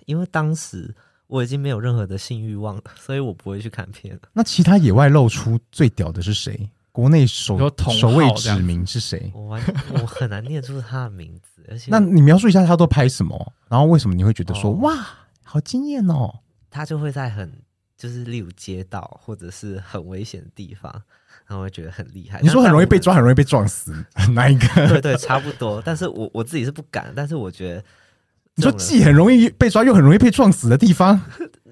因为当时我已经没有任何的性欲望了，所以我不会去看片。那其他野外露出最屌的是谁？国内首首位指名是谁？我完我很难念出他的名字，而且那你描述一下他都拍什么？然后为什么你会觉得说、哦、哇，好惊艳哦？他就会在很就是例如街道或者是很危险的地方，然后会觉得很厉害。你说很容易被抓，很容易被撞死，哪一个？对对，差不多。但是我我自己是不敢，但是我觉得 你说既很容易被抓，又很容易被撞死的地方，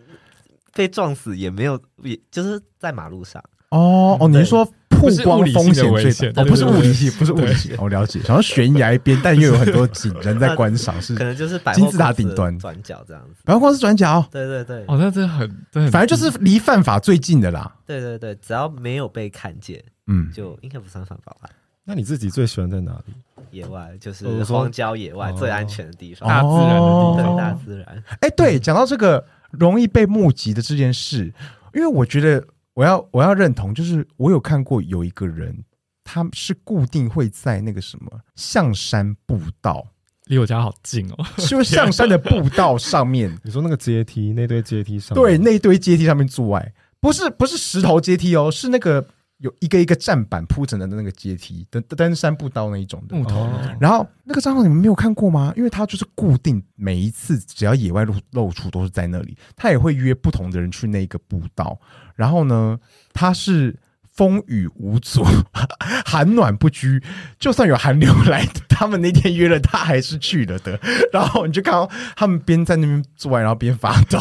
被撞死也没有，也就是在马路上。哦哦，你是说？曝光风险最大哦，不是物理系，不是物理系，我了解。然后悬崖边，但又有很多景 人在观赏，是可能就是金字塔顶端转角这样子。百货公司转角，对对对。哦，那真的很，反正就是离犯法最近的啦。对对对，只要没有被看见，嗯，就应该不算犯法吧？那你自己最喜欢在哪里？野外，就是荒郊野外最安全的地方，大自然的地方，大自然。哎，对，讲到这个容易被目击的这件事，因为我觉得。我要我要认同，就是我有看过有一个人，他是固定会在那个什么象山步道，离我家好近哦，就象山的步道上面，你说那个阶梯，那堆阶梯上，对，那堆阶梯上面做爱，不是不是石头阶梯哦，是那个。有一个一个站板铺成的那个阶梯，登登山步道那一种的木头。然后那个帐号你们没有看过吗？因为它就是固定，每一次只要野外露露出都是在那里。他也会约不同的人去那个步道。然后呢，他是风雨无阻，寒暖不居。就算有寒流来，他们那天约了，他还是去了的。然后你就看到他们边在那边做爱，然后边发抖。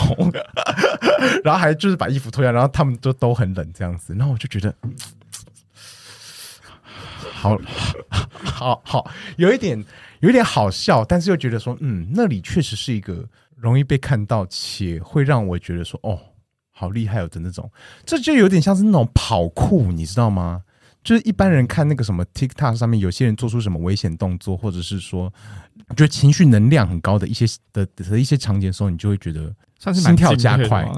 然后还就是把衣服脱下，然后他们都都很冷这样子，然后我就觉得，好好好，有一点有一点好笑，但是又觉得说，嗯，那里确实是一个容易被看到，且会让我觉得说，哦，好厉害哦的那种，这就有点像是那种跑酷，你知道吗？就是一般人看那个什么 TikTok 上面，有些人做出什么危险动作，或者是说，觉得情绪能量很高的一些的的一些场景的时候，你就会觉得。算是心跳加快，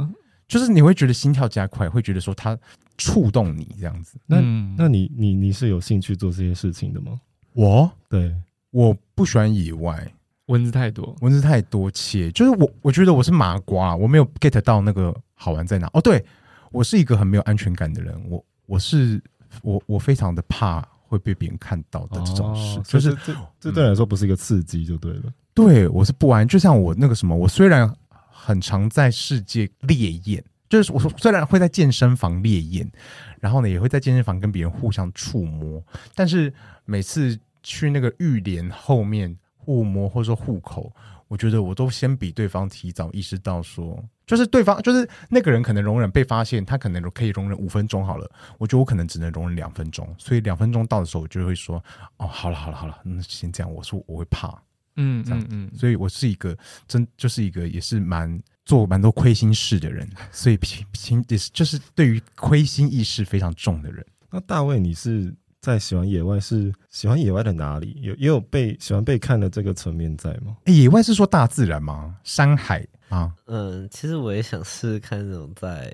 就是你会觉得心跳加快，会觉得说他触动你这样子。那那你你你是有兴趣做这些事情的吗？我对，我不喜欢野外蚊子太多，蚊子太多，且就是我，我觉得我是麻瓜，我没有 get 到那个好玩在哪。哦，对，我是一个很没有安全感的人，我我是我我非常的怕会被别人看到的这种事，哦、就是这这对你来说不是一个刺激就对了。对，我是不安，就像我那个什么，我虽然很常在世界烈焰，就是我虽然会在健身房烈焰，然后呢也会在健身房跟别人互相触摸，但是每次去那个浴帘后面。互摸或者说户口，我觉得我都先比对方提早意识到说，就是对方就是那个人可能容忍被发现，他可能可以容忍五分钟好了，我觉得我可能只能容忍两分钟，所以两分钟到的时候，我就会说，哦，好了好了好了，那先这样。我说我会怕，嗯，这样子，嗯，所以我是一个真就是一个也是蛮做蛮多亏心事的人，所以平平也是就是对于亏心意识非常重的人。那大卫你是？在喜欢野外是喜欢野外的哪里？有也有被喜欢被看的这个层面在吗？欸，野外是说大自然吗？山海啊？嗯，其实我也想试试看那种在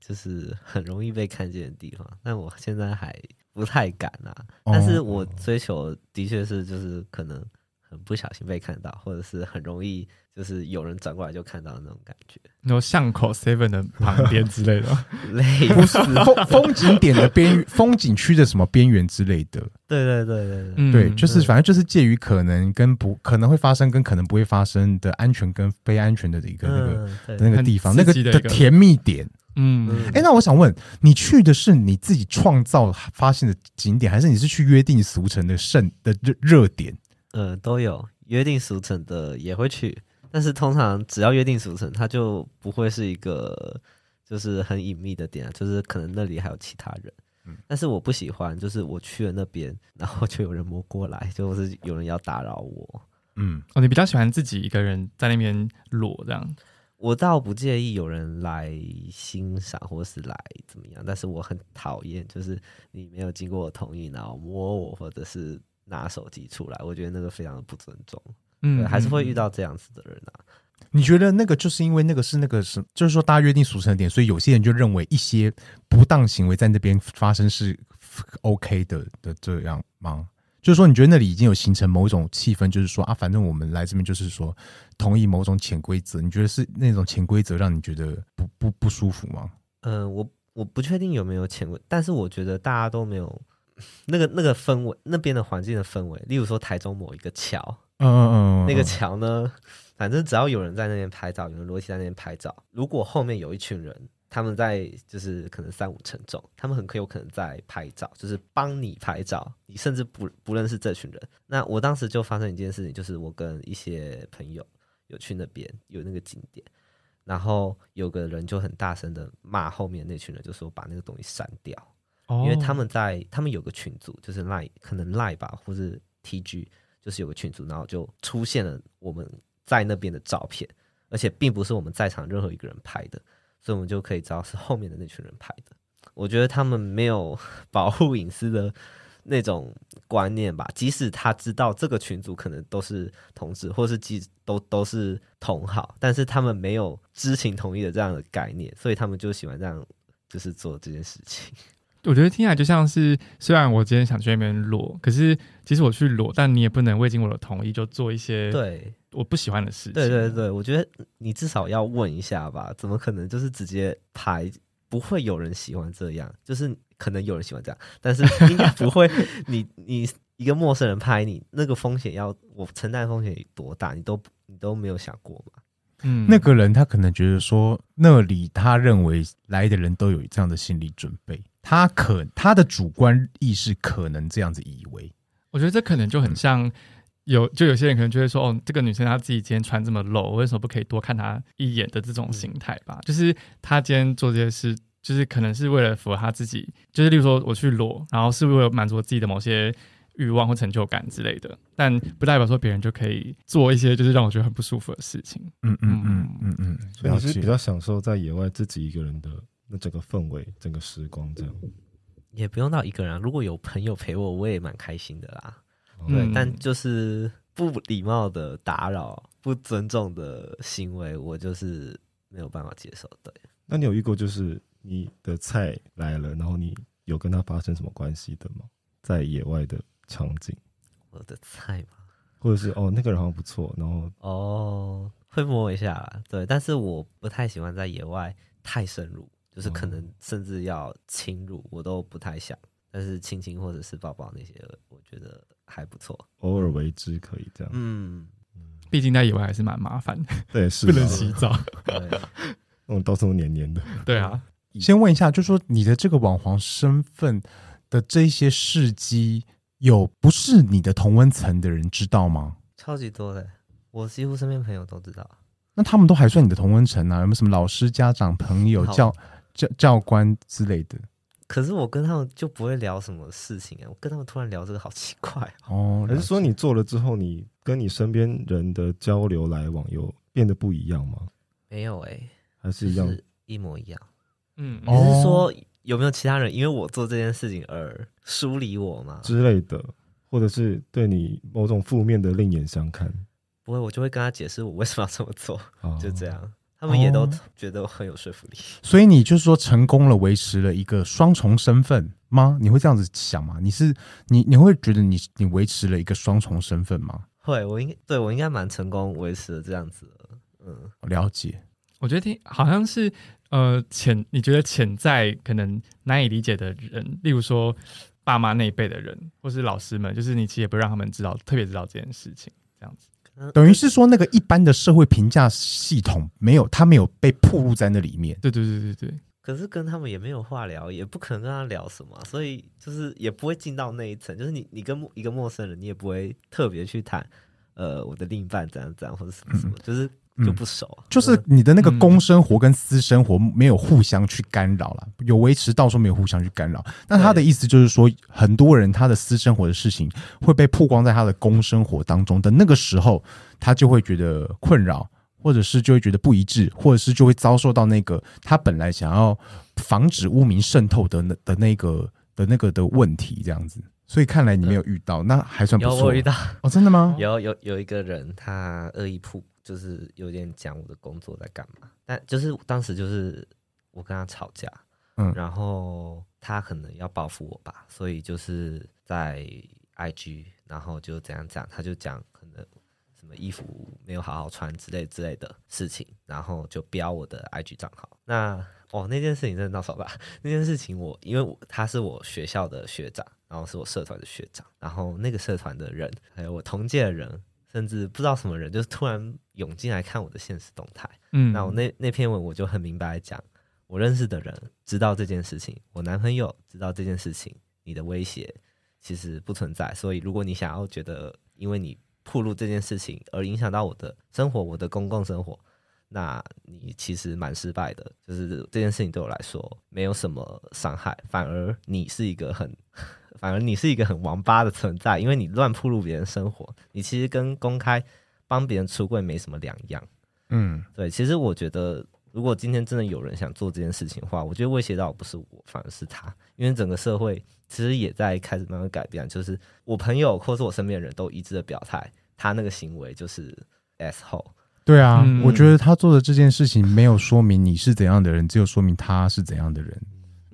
就是很容易被看见的地方，但我现在还不太敢啊。但是我追求的确是就是可能很不小心被看到，或者是很容易。就是有人转过来就看到的那种感觉，然后巷口 seven 的旁边之类的，类不是风风景点的边风景区的什么边缘之类的。对对对对对，嗯、对，就是反正就是介于可能跟不可能会发生跟可能不会发生的安全跟非安全的一个那个、嗯、那个地方，那个的甜蜜点。嗯，哎、欸，那我想问，你去的是你自己创造发现的景点，还是你是去约定俗成的盛的热热点？呃，都有约定俗成的也会去。但是通常只要约定俗成，它就不会是一个就是很隐秘的点啊，就是可能那里还有其他人。嗯，但是我不喜欢，就是我去了那边，然后就有人摸过来，就是有人要打扰我。嗯，哦，你比较喜欢自己一个人在那边裸这样？我倒不介意有人来欣赏或是来怎么样，但是我很讨厌就是你没有经过我同意，然后摸我或者是拿手机出来，我觉得那个非常的不尊重。嗯，还是会遇到这样子的人啊。你觉得那个就是因为那个是那个是，就是说大家约定俗成的点，所以有些人就认为一些不当行为在那边发生是 OK 的的这样吗？就是说你觉得那里已经有形成某种气氛，就是说啊，反正我们来这边就是说同意某种潜规则。你觉得是那种潜规则让你觉得不不不舒服吗？嗯，我我不确定有没有潜规，但是我觉得大家都没有那个那个氛围，那边的环境的氛围，例如说台中某一个桥。嗯嗯嗯，那个桥呢，反正只要有人在那边拍照，有人裸体在那边拍照，如果后面有一群人，他们在就是可能三五成众，他们很可有可能在拍照，就是帮你拍照，你甚至不不认识这群人。那我当时就发生一件事情，就是我跟一些朋友有去那边有那个景点，然后有个人就很大声的骂后面那群人，就说把那个东西删掉，因为他们在他们有个群组，就是 Line 可能 Line 吧，或是 TG。就是有个群组，然后就出现了我们在那边的照片，而且并不是我们在场任何一个人拍的，所以我们就可以知道是后面的那群人拍的。我觉得他们没有 保护隐私的那种观念吧，即使他知道这个群组可能都是同志，或是即都都是同好，但是他们没有知情同意的这样的概念，所以他们就喜欢这样，就是做这件事情。我觉得听起来就像是，虽然我今天想去那边裸，可是其实我去裸，但你也不能未经我的同意就做一些对我不喜欢的事情。对对对，我觉得你至少要问一下吧，怎么可能就是直接拍？不会有人喜欢这样，就是可能有人喜欢这样，但是应该不会你。你 你一个陌生人拍你，那个风险要我承担风险有多大？你都你都没有想过吗？嗯，那个人他可能觉得说，那里他认为来的人都有这样的心理准备。他可他的主观意识可能这样子以为，我觉得这可能就很像有就有些人可能就会说哦，这个女生她自己今天穿这么露，为什么不可以多看她一眼的这种心态吧？就是她今天做这些事，就是可能是为了符合她自己，就是例如说我去裸，然后是为了满足自己的某些欲望或成就感之类的，但不代表说别人就可以做一些就是让我觉得很不舒服的事情。嗯嗯嗯嗯嗯，所以你是比较享受在野外自己一个人的。那整个氛围，整个时光，这样也不用到一个人啊。如果有朋友陪我，我也蛮开心的啦。嗯、对，但就是不礼貌的打扰、不尊重的行为，我就是没有办法接受。对，那你有遇过就是你的菜来了，然后你有跟他发生什么关系的吗？在野外的场景，我的菜吗？或者是哦那个人好像不错，然后哦会摸一下啦，对，但是我不太喜欢在野外太深入，就是可能甚至要侵入，我都不太想。但是亲亲或者是抱抱那些，我觉得还不错，偶尔为之可以这样。嗯，毕竟在野外还是蛮麻烦的，对，是 不能洗澡，嗯，到处都黏黏的。对啊，先问一下，就是说你的这个网黄身份的这些事迹，有不是你的同温层的人知道吗？超级多的，我几乎身边朋友都知道。那他们都还算你的同温层啊？有没有什么老师、家长、朋友、教教教官之类的？可是我跟他们就不会聊什么事情啊，我跟他们突然聊这个好奇怪 哦。还是说你做了之后，你跟你身边人的交流来往有变得不一样吗？没有哎、欸，还是一样，一模一样。嗯，你是说有没有其他人因为我做这件事情而疏离我吗？之类的，或者是对你某种负面的另眼相看？不会，我就会跟他解释我为什么要这么做，哦、就这样。他们也都觉得我很有说服力，所以你就是说成功了，维持了一个双重身份吗？你会这样子想吗？你是你你会觉得你你维持了一个双重身份吗？会，我应该对我应该蛮成功维持了这样子的。嗯，了解。我觉得听好像是呃潜，你觉得潜在可能难以理解的人，例如说爸妈那一辈的人，或是老师们，就是你其实也不让他们知道，特别知道这件事情，这样子。等于是说，那个一般的社会评价系统没有，他没有被暴露在那里面。对对对对对。可是跟他们也没有话聊，也不可能跟他聊什么，所以就是也不会进到那一层。就是你，你跟一个陌生人，你也不会特别去谈，呃，我的另一半怎样怎样，或者什么什么，嗯、就是。就不熟、就是你的那个公生活跟私生活没有互相去干扰了，有维持到说没有互相去干扰。那他的意思就是说，很多人他的私生活的事情会被曝光在他的公生活当中的那个时候，他就会觉得困扰，或者是就会觉得不一致，或者是就会遭受到那个他本来想要防止污名渗透的那的那个的那个的问题这样子。所以看来你没有遇到，那还算不错。有我遇到哦，真的吗？有有有一个人他恶意曝。就是有点讲我的工作在干嘛，但就是当时就是我跟他吵架，嗯，然后他可能要报复我吧，所以就是在 IG，然后就怎样讲，他就讲可能什么衣服没有好好穿之类之类的事情，然后就标我的 IG 账号。那哦，那件事情真的闹手吧？那件事情我因为我他是我学校的学长，然后是我社团的学长，然后那个社团的人还有我同届的人。甚至不知道什么人，就是突然涌进来看我的现实动态。嗯，那我那那篇文我就很明白讲，我认识的人知道这件事情，我男朋友知道这件事情，你的威胁其实不存在。所以如果你想要觉得因为你暴露这件事情而影响到我的生活，我的公共生活，那你其实蛮失败的。就是这件事情对我来说没有什么伤害，反而你是一个很。反而你是一个很王八的存在，因为你乱暴露别人生活，你其实跟公开帮别人出柜没什么两样。嗯，对。其实我觉得，如果今天真的有人想做这件事情的话，我觉得威胁到不是我，反而是他，因为整个社会其实也在开始慢慢改变。就是我朋友或是我身边的人都一致的表态，他那个行为就是 asshole。对啊，嗯，我觉得他做的这件事情没有说明你是怎样的人，只有说明他是怎样的人。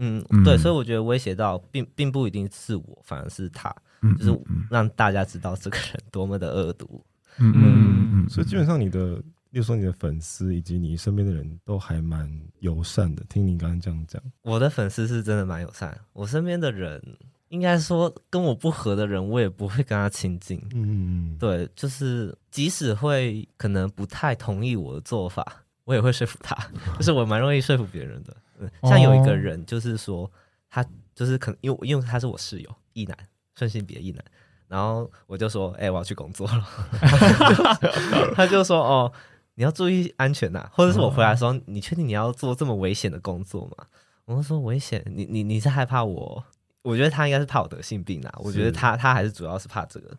嗯，对，所以我觉得威胁到并并不一定是我，反而是他，就是让大家知道这个人多么的恶毒。嗯嗯嗯，所以基本上你的，例如说你的粉丝以及你身边的人都还蛮友善的。听你刚刚这样讲，我的粉丝是真的蛮友善，我身边的人应该说跟我不合的人，我也不会跟他亲近。嗯嗯，对，就是即使会可能不太同意我的做法，我也会说服他，就是我蛮容易说服别人的。像有一个人，就是说他就是可能因为因为他是我室友，异男，顺性别异男，然后我就说，哎、欸，我要去工作了，他就说，哦，你要注意安全呐，或者是我回来说，你确定你要做这么危险的工作吗？我就说危险，你你你是害怕我？我觉得他应该是怕我得性病啊，我觉得他他还是主要是怕这个。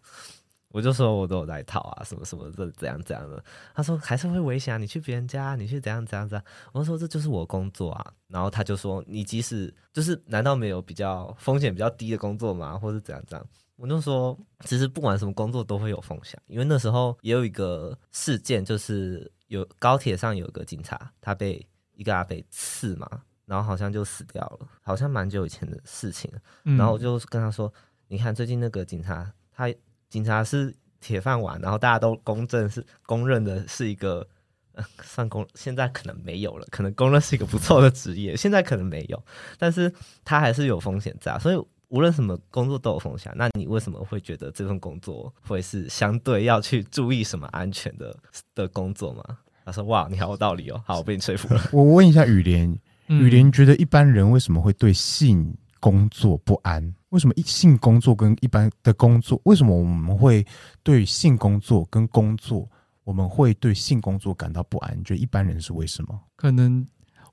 我就说我都有在套啊，什么什么这怎样怎样的。他说还是会危险啊，你去别人家，你去怎样怎样怎样。我说这就是我工作啊。然后他就说你即使就是难道没有比较风险比较低的工作吗？或者怎样怎样？我就说其实不管什么工作都会有风险，因为那时候也有一个事件，就是有高铁上有个警察，他被一个阿伯刺嘛，然后好像就死掉了，好像蛮久以前的事情。然后我就跟他说，你看最近那个警察他。警察是铁饭碗，然后大家都公正是公认的是一个。算公现在可能没有了，可能公认是一个不错的职业，现在可能没有，但是他还是有风险在，所以无论什么工作都有风险。那你为什么会觉得这份工作会是相对要去注意什么安全的的工作吗？他说：“哇，你好有道理哦，好，我被你说服了。”我问一下雨莲，雨莲觉得一般人为什么会对性工作不安？为什么性工作跟一般的工作，为什么我们会对性工作跟工作？我们会对性工作感到不安，你觉得一般人是为什么？可能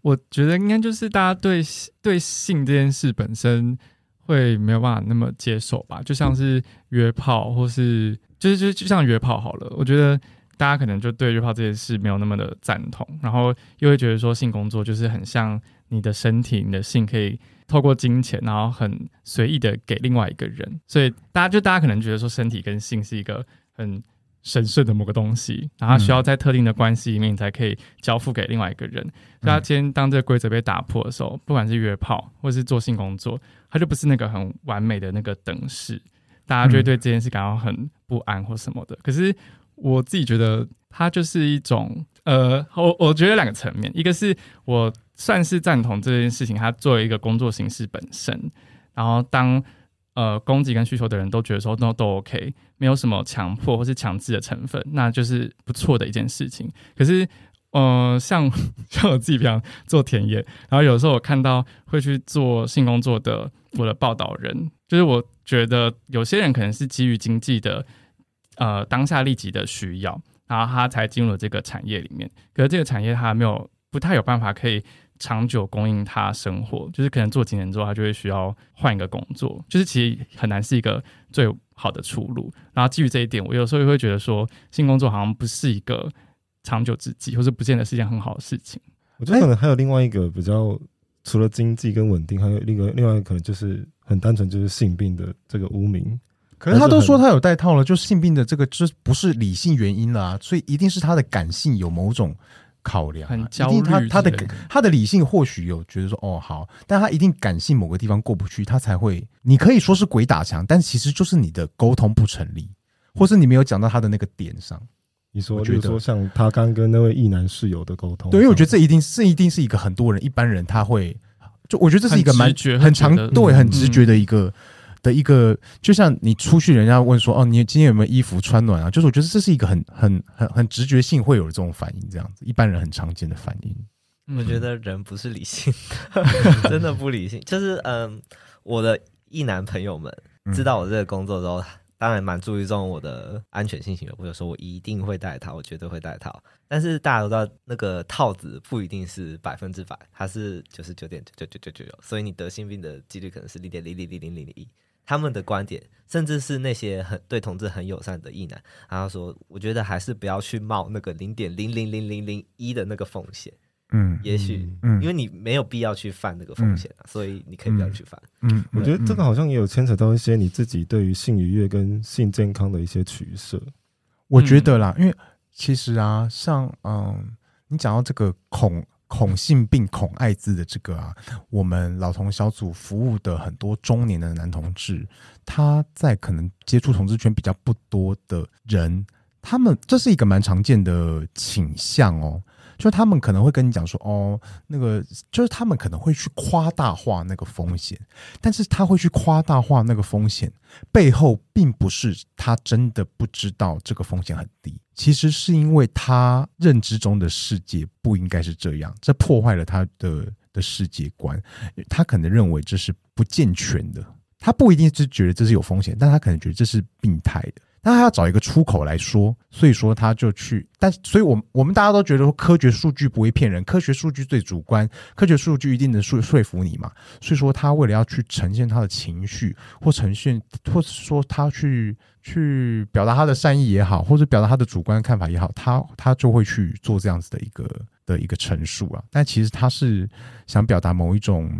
我觉得应该就是大家对对性这件事本身会没有办法那么接受吧，就像是约炮，或是就是就就像约炮好了。我觉得大家可能就对约炮这件事没有那么的赞同，然后又会觉得说性工作就是很像你的身体，你的性可以透过金钱，然后很随意的给另外一个人，所以大家就大家可能觉得说身体跟性是一个很。神圣的某个东西，然后需要在特定的关系里面才可以交付给另外一个人。所以，他今天当这个规则被打破的时候，不管是约炮或是做性工作，它就不是那个很完美的那个等式，大家就会对这件事感到很不安或什么的。可是我自己觉得，它就是一种呃，我我觉得两个层面，一个是我算是赞同这件事情，它作为一个工作形式本身，然后当。呃，供给跟需求的人都觉得说都都 OK，没有什么强迫或是强制的成分，那就是不错的一件事情。可是，呃，像 像我自己平常做田野，然后有时候我看到会去做性工作的我的报道人，就是我觉得有些人可能是基于经济的呃当下立即的需要，然后他才进入了这个产业里面。可是这个产业他没有不太有办法可以。长久供应他生活，就是可能做几年之后，他就会需要换一个工作，就是其实很难是一个最好的出路。然后基于这一点，我有时候也会觉得说，性工作好像不是一个长久之计，或者不见得是一件很好的事情。我觉得可能还有另外一个比较，除了经济跟稳定，还有另一个另外一个可能就是很单纯就是性病的这个污名。可是他都说他有带套了，就性病的这个这不是理性原因啦啊，所以一定是他的感性有某种。考量、啊、很焦虑，他他的他的理性或许有觉得说哦好，但他一定感性某个地方过不去，他才会。你可以说是鬼打墙，但其实就是你的沟通不成立，或是你没有讲到他的那个点上。你说，比如说像他刚跟那位异男室友的沟通，对，因为我觉得这一定这一定是一个很多人一般人他会，就我觉得这是一个蛮很常对很直觉的一个。嗯的一个，就像你出去，人家问说：“哦，你今天有没有衣服穿暖啊？”就是我觉得这是一个很、很、很、很直觉性会有这种反应，这样子，一般人很常见的反应。我觉得人不是理性的，真的不理性。就是嗯，我的一男朋友们知道我这个工作之后，当然蛮注意重我的安全性行为，或者说我一定会戴套，我绝对会戴套。但是大家都知道，那个套子不一定是百分之百，它是九十九点九九九九九，所以你得性病的几率可能是零点零零零零零零一。他们的观点，甚至是那些很对同志很友善的异男，然后说，我觉得还是不要去冒那个零点零零零零零一的那个风险。嗯，也许，嗯，因为你没有必要去犯那个风险啊，嗯，所以你可以不要去犯。嗯，我觉得这个好像也有牵扯到一些你自己对于性愉悦跟性健康的一些取舍。我觉得啦，因为其实啊，像嗯，你讲到这个恐。恐性病、恐艾滋的这个啊，我们老同小组服务的很多中年的男同志，他在可能接触同志圈比较不多的人，他们这是一个蛮常见的倾向哦。就他们可能会跟你讲说，哦，那个就是他们可能会去夸大化那个风险，但是他会去夸大化那个风险背后，并不是他真的不知道这个风险很低，其实是因为他认知中的世界不应该是这样，这破坏了他的的世界观，他可能认为这是不健全的，他不一定是觉得这是有风险，但他可能觉得这是病态的。那他要找一个出口来说，所以说他就去，但所以，我我们大家都觉得说科学数据不会骗人，科学数据最主观，科学数据一定能说说服你嘛。所以说，他为了要去呈现他的情绪，或呈现，或是说他去去表达他的善意也好，或者表达他的主观看法也好，他他就会去做这样子的一个的一个陈述啊。但其实他是想表达某一种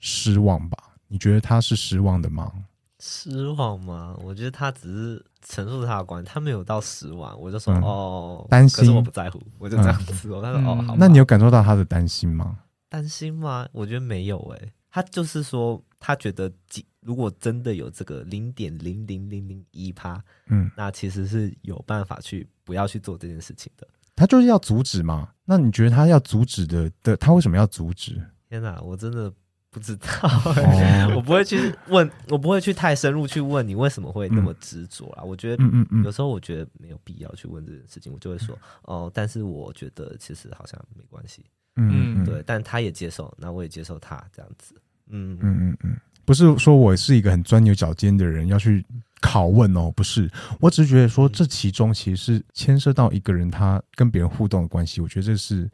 失望吧？你觉得他是失望的吗？失望吗？我觉得他只是陈述他的观点，他没有到失望。我就说、嗯、哦，担心，可是我不在乎，我就这样子。我、嗯、他说哦，好。那你有感受到他的担心吗？担心吗？我觉得没有诶、欸。他就是说他觉得几如果真的有这个零点零零零零一趴，嗯，那其实是有办法去不要去做这件事情的。他就是要阻止嘛？那你觉得他要阻止的的，他为什么要阻止？天哪，我真的不知道、欸，哦、我不会去问，我不会去太深入去问你为什么会那么执着啦。嗯、我觉得，嗯嗯嗯，有时候我觉得没有必要去问这件事情，我就会说，嗯、哦，但是我觉得其实好像没关系，嗯，对，但他也接受，那我也接受他这样子，嗯。嗯嗯嗯，不是说我是一个很钻牛角尖的人要去。拷问哦，不是，我只是觉得说这其中其实是牵涉到一个人他跟别人互动的关系，我觉得这是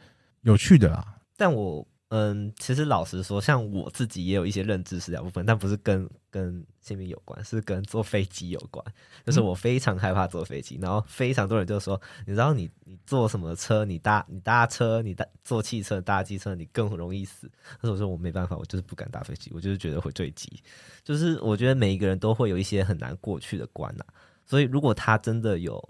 有趣的啦。但我嗯，其实老实说，像我自己也有一些认知失调部分，但不是跟跟性命有关，是跟坐飞机有关。就是我非常害怕坐飞机，然后非常多人就说，你知道你你坐什么车，你搭你搭车，你搭坐汽车搭机车，你更容易死。但是我说我没办法，我就是不敢搭飞机，我就是觉得会坠机。就是我觉得每一个人都会有一些很难过去的关呐、啊，所以如果他真的有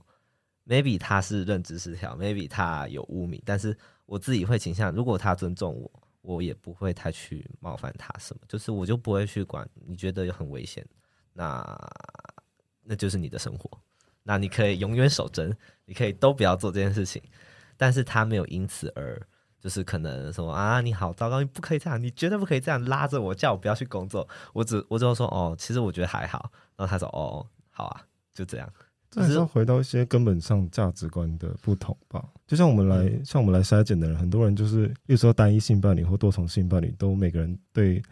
，maybe 他是认知失调，maybe 他有污名，但是我自己会倾向，如果他尊重我。我也不会太去冒犯他什么，就是我就不会去管。你觉得很危险，那那就是你的生活，那你可以永远守贞，你可以都不要做这件事情。但是他没有因此而就是可能说啊，你好糟糕，你不可以这样，你绝对不可以这样拉着我叫我不要去工作。我只我只会说哦，其实我觉得还好。然后他说哦，好啊，就这样。还是要回到一些根本上价值观的不同吧。就像我们来，嗯、像我们来筛检的人，很多人就是，有时候单一性伴侣或多重性伴侣，都每个人对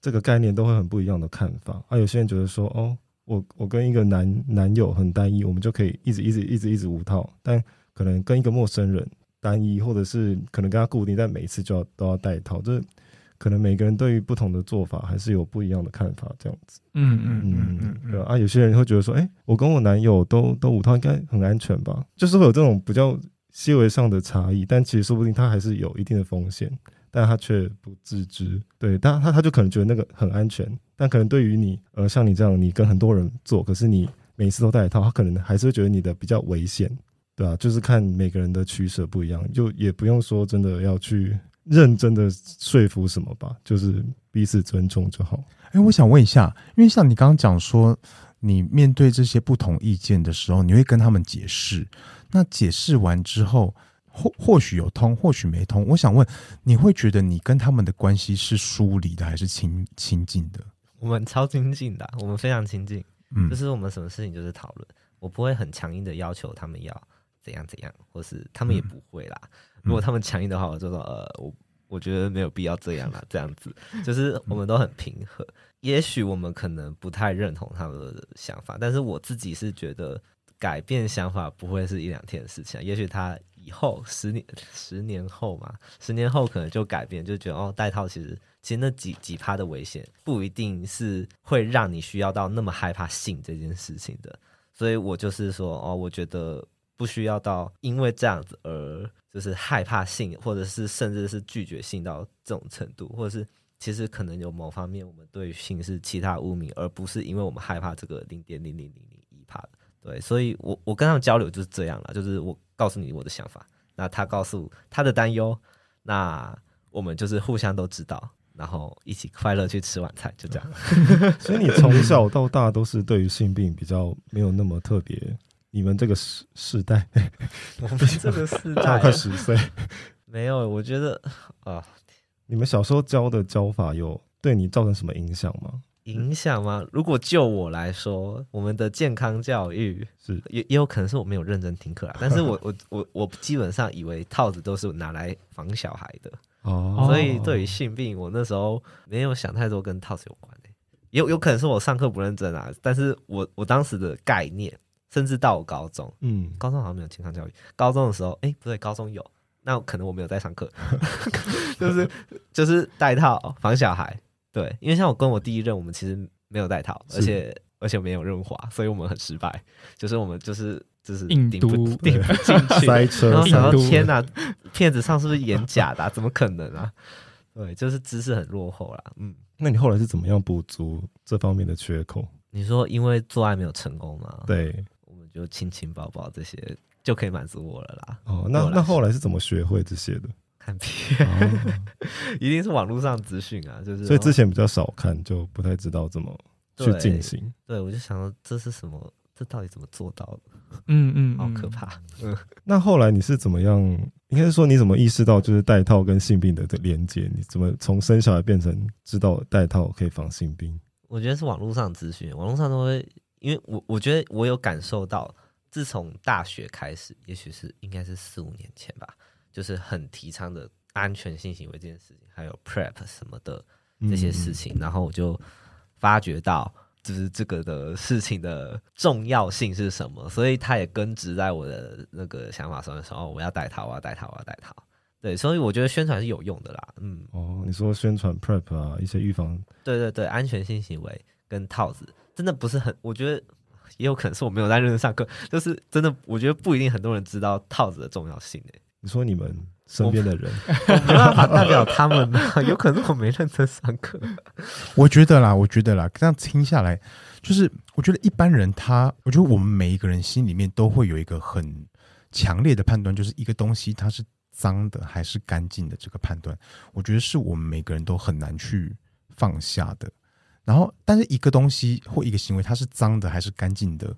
这个概念都会很不一样的看法。啊，有些人觉得说，哦，我我跟一个男男友很单一，我们就可以一直一直一直一直无套。但可能跟一个陌生人单一，或者是可能跟他固定，但每一次就要都要戴套，这。可能每个人对于不同的做法还是有不一样的看法，这样子。嗯嗯嗯嗯啊，有些人会觉得说，哎、欸，我跟我男友都都五套，应该很安全吧？就是会有这种比较细微上的差异，但其实说不定他还是有一定的风险，但他却不自知。对，但他他就可能觉得那个很安全，但可能对于你，呃，像你这样，你跟很多人做，可是你每次都戴一套，他可能还是会觉得你的比较危险，对啊，就是看每个人的取舍不一样，就也不用说真的要去。认真的说服什么吧，就是彼此尊重就好。哎、欸，我想问一下，因为像你刚刚讲说，你面对这些不同意见的时候，你会跟他们解释。那解释完之后，或或许有通，或许没通。我想问，你会觉得你跟他们的关系是疏离的，还是亲亲近的？我们超亲近的，我们非常亲近。嗯，就是我们什么事情就是讨论，我不会很强硬的要求他们要怎样怎样，或是他们也不会啦。嗯如果他们强硬的话，我就说呃，我我觉得没有必要这样啦，这样子就是我们都很平和。也许我们可能不太认同他们的想法，但是我自己是觉得改变想法不会是一两天的事情。也许他以后十年、十年后嘛，十年后可能就改变，就觉得哦，戴套其实其实那几几趴的危险不一定是会让你需要到那么害怕性这件事情的。所以我就是说哦，我觉得。不需要到因为这样子而就是害怕性，或者是甚至是拒绝性到这种程度，或者是其实可能有某方面我们对性是其他污名，而不是因为我们害怕这个零点零零零零一趴的。对，所以我我跟他们交流就是这样了，就是我告诉你我的想法，那他告诉他的担忧，那我们就是互相都知道，然后一起快乐去吃晚餐，就这样。所以你从小到大都是对于性病比较没有那么特别。你们这个世世代，我们这个世代 快十岁，没有。我觉得啊，你们小时候教的教法有对你造成什么影响吗？影响吗？如果就我来说，我们的健康教育是也也有可能是我没有认真听课啊。但是我我我我基本上以为套子都是拿来防小孩的哦，所以对于性病，我那时候没有想太多跟套子有关的。有有可能是我上课不认真啊，但是我我当时的概念。甚至到我高中，嗯，高中好像没有健康教育。高中的时候，哎、欸，不对，高中有，那可能我没有在上课，就是就是带套防小孩。对，因为像我跟我第一任，我们其实没有带套，而且而且没有润滑，所以我们很失败。就是我们就是就是顶不 顶不进去，塞车。然后想到天哪，骗子上是不是演假的、啊？怎么可能啊？对，就是知识很落后啦。嗯，那你后来是怎么样补足这方面的缺口？你说因为做爱没有成功吗？对。就亲亲抱抱这些就可以满足我了啦。哦，那那后来是怎么学会这些的？看片，哦、一定是网络上资讯啊，就是所以之前比较少看，就不太知道怎么去进行。对，对我就想说这是什么？这到底怎么做到的？嗯嗯，好可怕。嗯，那后来你是怎么样？应该是说你怎么意识到就是带套跟性病的的连接？你怎么从生小孩变成知道带套可以防性病？我觉得是网络上资讯，网络上都会，因为我我觉得我有感受到，自从大学开始，也许是应该是四五年前吧，就是很提倡的安全性行为这件事情，还有 PrEP 什么的这些事情，嗯、然后我就发觉到。就是这个的事情的重要性是什么？所以他也根植在我的那个想法上的时候，我要带套，我要带套，我要带套。对，所以我觉得宣传是有用的啦。嗯，哦，你说宣传 PrEP 啊，一些预防，对对对，安全性行为跟套子，真的不是很，我觉得也有可能是我没有在认真上课，就是真的，我觉得不一定很多人知道套子的重要性诶。你说你们？身边的人，我没办法代表他们 有可能我没认真上课。我觉得啦，我觉得啦，这样听下来，就是我觉得一般人他，我觉得我们每一个人心里面都会有一个很强烈的判断，就是一个东西它是脏的还是干净的这个判断，我觉得是我们每个人都很难去放下的。然后，但是一个东西或一个行为，它是脏的还是干净的，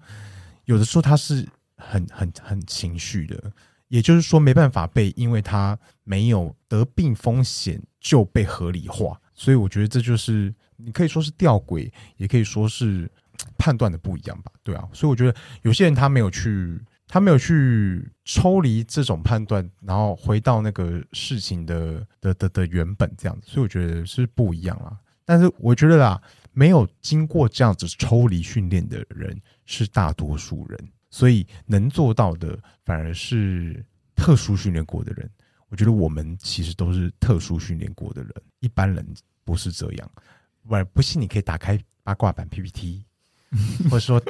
有的时候它是很很很情绪的。也就是说，没办法被，因为他没有得病风险就被合理化，所以我觉得这就是你可以说是吊诡，也可以说是判断的不一样吧，对啊，所以我觉得有些人他没有去，他没有去抽离这种判断，然后回到那个事情的的的的原本这样子，所以我觉得是不一样啊。但是我觉得啦，没有经过这样子抽离训练的人是大多数人。所以能做到的反而是特殊训练过的人。我觉得我们其实都是特殊训练过的人，一般人不是这样。不不信你可以打开八卦版 PPT，或者说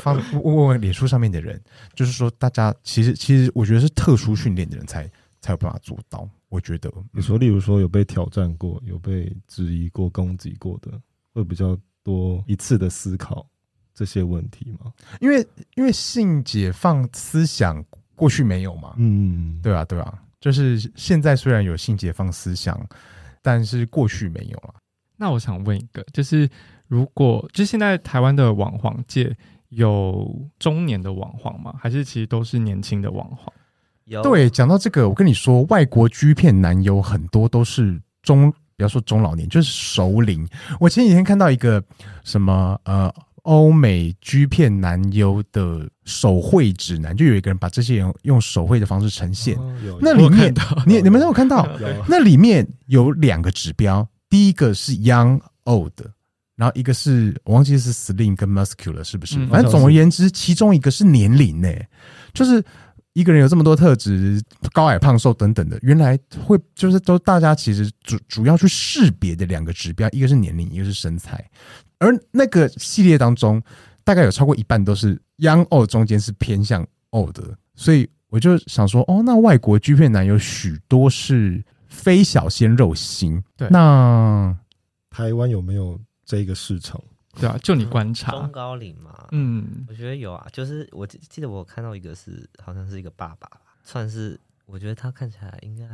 放问问脸书上面的人，就是说大家其实其实我觉得是特殊训练的人才才有办法做到。我觉得你说，例如说有被挑战过、有被质疑过、攻击过的，会比较多一次的思考。这些问题吗？因为因为性解放思想过去没有嘛，嗯，对啊，对啊，就是现在虽然有性解放思想，但是过去没有了。那我想问一个，就是如果就现在台湾的网黄界有中年的网黄吗？还是其实都是年轻的网黄？有。对，讲到这个，我跟你说，外国 G 片男优很多都是中，比方说中老年，就是熟龄。我前几天看到一个什么呃。欧美 G 片男优的手绘指南，就有一个人把这些人用手绘的方式呈现。哦、那里面，你你们都有看到？那里面有两个指标，第一个是 young old，然后一个是我忘记是 slim 跟 muscular 是不是？嗯、反正总而言之，其中一个是年龄呢，就是一个人有这么多特质，高矮胖瘦等等的，原来会就是都大家其实主主要去识别的两个指标，一个是年龄，一个是身材。而那个系列当中，大概有超过一半都是 young old 中间是偏向 old 的，所以我就想说，哦，那外国 G 片男有许多是非小鲜肉型，对，那台湾有没有这个市场？对啊，就你观察中高龄嘛，嗯，我觉得有啊，就是我记得我看到一个是好像是一个爸爸，算是我觉得他看起来应该。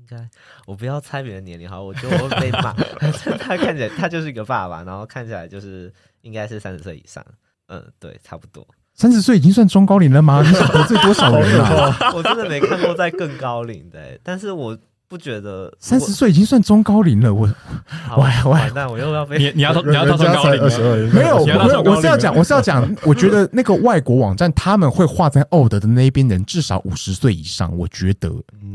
应该我不要猜别人年龄好，我觉得我会被骂。他看起来他就是一个爸爸，然后看起来就是应该是三十岁以上。嗯，对，差不多。三十岁已经算中高龄了吗？你想得罪多少人啊？我真的没看过在更高龄的，欸，但是我。不觉得三十岁已经算中高龄了？我，我完蛋，我又要被你你要你要到中高龄了？没有没有，我是要讲我是要讲，我觉得那个外国网站他们会画在 old 的那边人至少五十岁以上，我觉得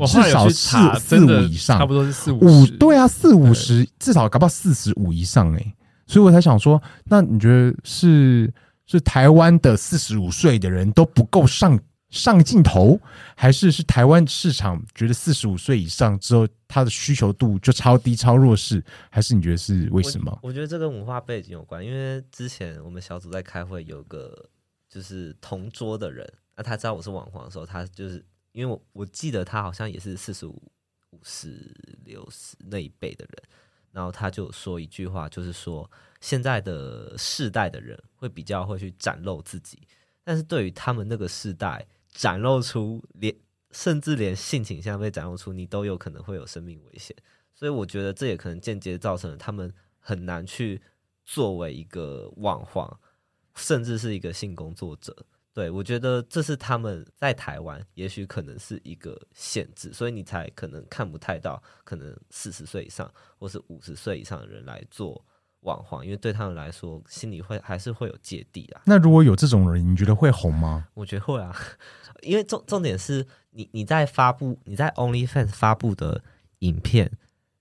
至少四四五以上，差不多是四五对啊，四五十至少搞不好四十五以上哎，所以我才想说，那你觉得是是台湾的四十五岁的人都不够上？上镜头，还是是台湾市场觉得四十五岁以上之后，他的需求度就超低、超弱势，还是你觉得是为什么？我，觉得这跟文化背景有关，因为之前我们小组在开会，有个就是同桌的人，那他知道我是网黄的时候，他就是因为我我记得他好像也是四十五、五十、六十那一辈的人，然后他就说一句话，就是说现在的世代的人会比较会去展露自己，但是对于他们那个世代。展露出连甚至连性倾向被展露出，你都有可能会有生命危险。所以我觉得这也可能间接造成了他们很难去作为一个网黄，甚至是一个性工作者。对，我觉得这是他们在台湾也许可能是一个限制，所以你才可能看不太到可能四十岁以上或是五十岁以上的人来做网黄，因为对他们来说心里会还是会有芥蒂啊。那如果有这种人，你觉得会红吗？我觉得会啊，因为重重点是你你在发布你在 OnlyFans 发布的影片，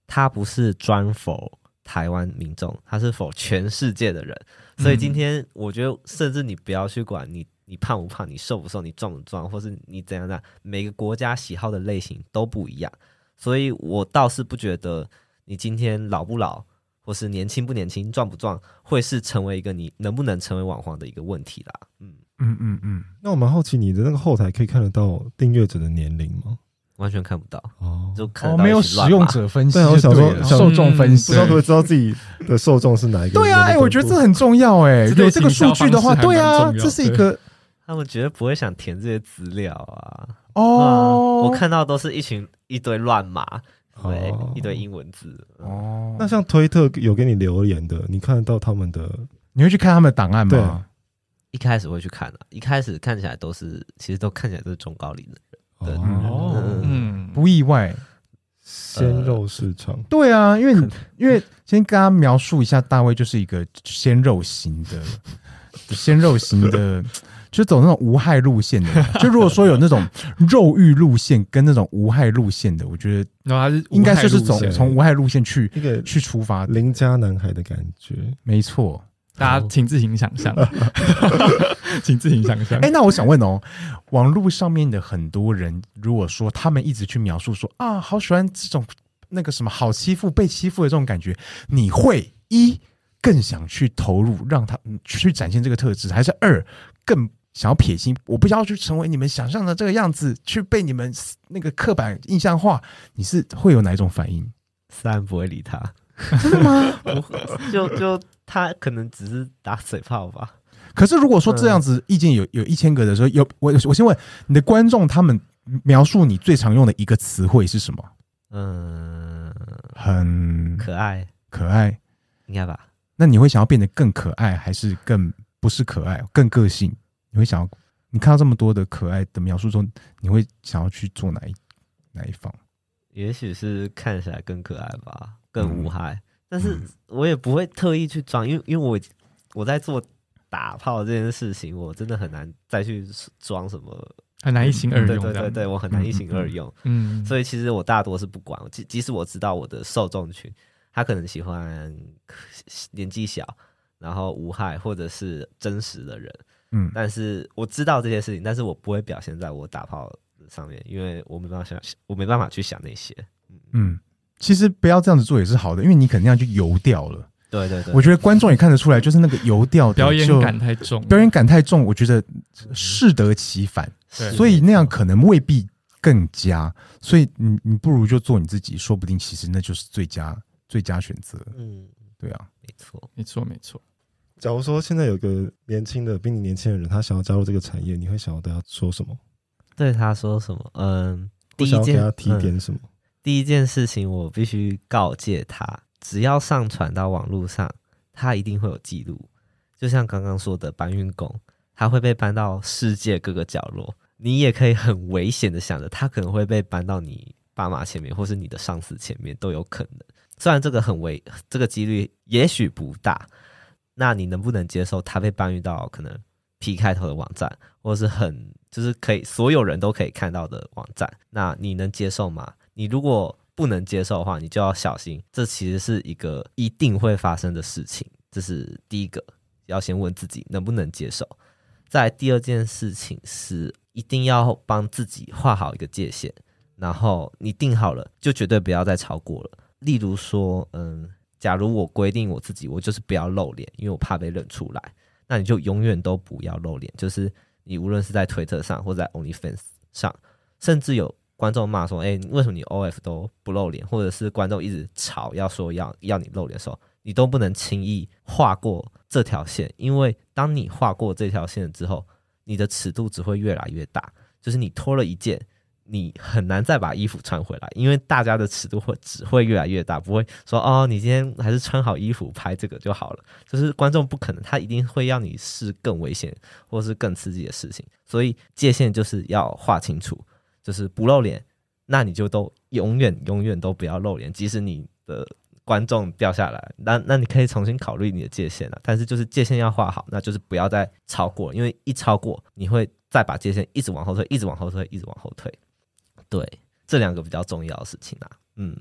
它不是专 for 台湾民众，它是 for 全世界的人，所以今天我觉得甚至你不要去管你。你胖不胖？你瘦不瘦？你壮不壮？或是你怎样的？每个国家喜好的类型都不一样，所以我倒是不觉得你今天老不老，或是年轻不年轻、壮不壮，会是成为一个你能不能成为网红的一个问题啦。嗯嗯嗯嗯。那我蛮好奇，你的那个后台可以看得到订阅者的年龄吗？完全看不到哦，就看哦，没有使用者分析，对，我想说受众分析，不知道会不会知道自己的受众是哪一个？对啊，哎，我觉得这很重要，哎，有这个数据的话，对啊，这是一个。他们绝对不会想填这些资料啊！哦，我看到都是一群一堆乱码，对，哦、一堆英文字。哦，那像推特有给你留言的，你看得到他们的？你会去看他们的档案吗？对，一开始会去看的、啊，一开始看起来都是，其实都看起来都是中高龄的人。哦，嗯，不意外，鲜肉市场。对啊，因为因为先跟大家描述一下，大卫就是一个鲜肉型的。鲜肉型的，就走那种无害路线的。就如果说有那种肉欲路线跟那种无害路线的，我觉得应该就是走从无害路线去一个去出发，邻家男孩的感觉。没错，大家请自行想象，请自行想象。哎，那我想问哦，网络上面的很多人，如果说他们一直去描述说啊，好喜欢这种那个什么好欺负、被欺负的这种感觉，你会一？更想去投入，让他去展现这个特质，还是二更想要撇清？我不要去成为你们想象的这个样子，去被你们那个刻板印象化。你是会有哪一种反应？三不会理他，真的吗？就就他可能只是打嘴炮吧。可是如果说这样子意见有有一千个的时候，有我我先问你的观众，他们描述你最常用的一个词汇是什么？嗯，很可爱，可爱，应该吧。那你会想要变得更可爱，还是更不是可爱，更个性？你会想要你看到这么多的可爱的描述中，你会想要去做哪一哪一方？也许是看起来更可爱吧，更无害。嗯、但是我也不会特意去装，因为因为我我在做打炮这件事情，我真的很难再去装什么，很难一心二用。对对对对，我很难一心二用。嗯，嗯，所以其实我大多是不管，即即使我知道我的受众群。他可能喜欢年纪小，然后无害或者是真实的人，嗯，但是我知道这些事情，但是我不会表现在我打炮上面，因为我没办法想，我没办法去想那些，嗯，其实不要这样子做也是好的，因为你肯定要去油掉了，对对对，我觉得观众也看得出来，就是那个油掉的表演感太重，表演感太重，我觉得适得其反，对，所以那样可能未必更佳，所以你你不如就做你自己，说不定其实那就是最佳。最佳选择，嗯，对啊，没错，没错，没错。假如说现在有个年轻的、比你年轻的人，他想要加入这个产业，你会想要对他说什么？对他说什么？嗯，第一件，提点什么？嗯，第一件事情，我必须告诫他，只要上传到网络上，他一定会有记录。就像刚刚说的搬运工，他会被搬到世界各个角落。你也可以很危险的想着，他可能会被搬到你爸妈前面，或是你的上司前面，都有可能。虽然这个很危，这个几率也许不大，那你能不能接受他被搬运到可能 P 开头的网站，或是很就是可以所有人都可以看到的网站？那你能接受吗？你如果不能接受的话，你就要小心，这其实是一个一定会发生的事情。这是第一个，要先问自己能不能接受。在第二件事情是，一定要帮自己画好一个界限，然后你定好了，就绝对不要再超过了。例如说，嗯，假如我规定我自己，我就是不要露脸，因为我怕被认出来。那你就永远都不要露脸，就是你无论是在推特上或者在 OnlyFans 上，甚至有观众骂说：“哎，为什么你 OF 都不露脸？”或者是观众一直吵要说要要你露脸的时候，你都不能轻易划过这条线，因为当你划过这条线之后，你的尺度只会越来越大。就是你脱了一件，你很难再把衣服穿回来，因为大家的尺度会只会越来越大，不会说哦，你今天还是穿好衣服拍这个就好了。就是观众不可能，他一定会要你试更危险或是更刺激的事情，所以界限就是要画清楚，就是不露脸，那你就都永远永远都不要露脸，即使你的观众掉下来，那那你可以重新考虑你的界限了。但是就是界限要画好，那就是不要再超过，因为一超过你会再把界限一直往后退，一直往后退，一直往后退。对，这两个比较重要的事情啊，嗯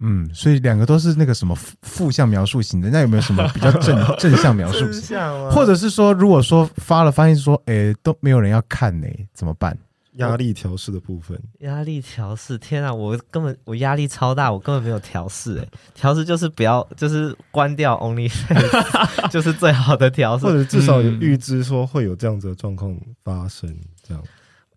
嗯，所以两个都是那个什么负负向描述型的，那有没有什么比较正 正向描述型？或者是说，如果说发了发现说，哎，都没有人要看呢，怎么办？压力调试的部分，压力调试，天啊，我根本我压力超大，我根本没有调试，哎，调试就是不要，就是关掉 OnlyFans，就是最好的调试，或者至少有预知说会有这样子的状况发生，这样。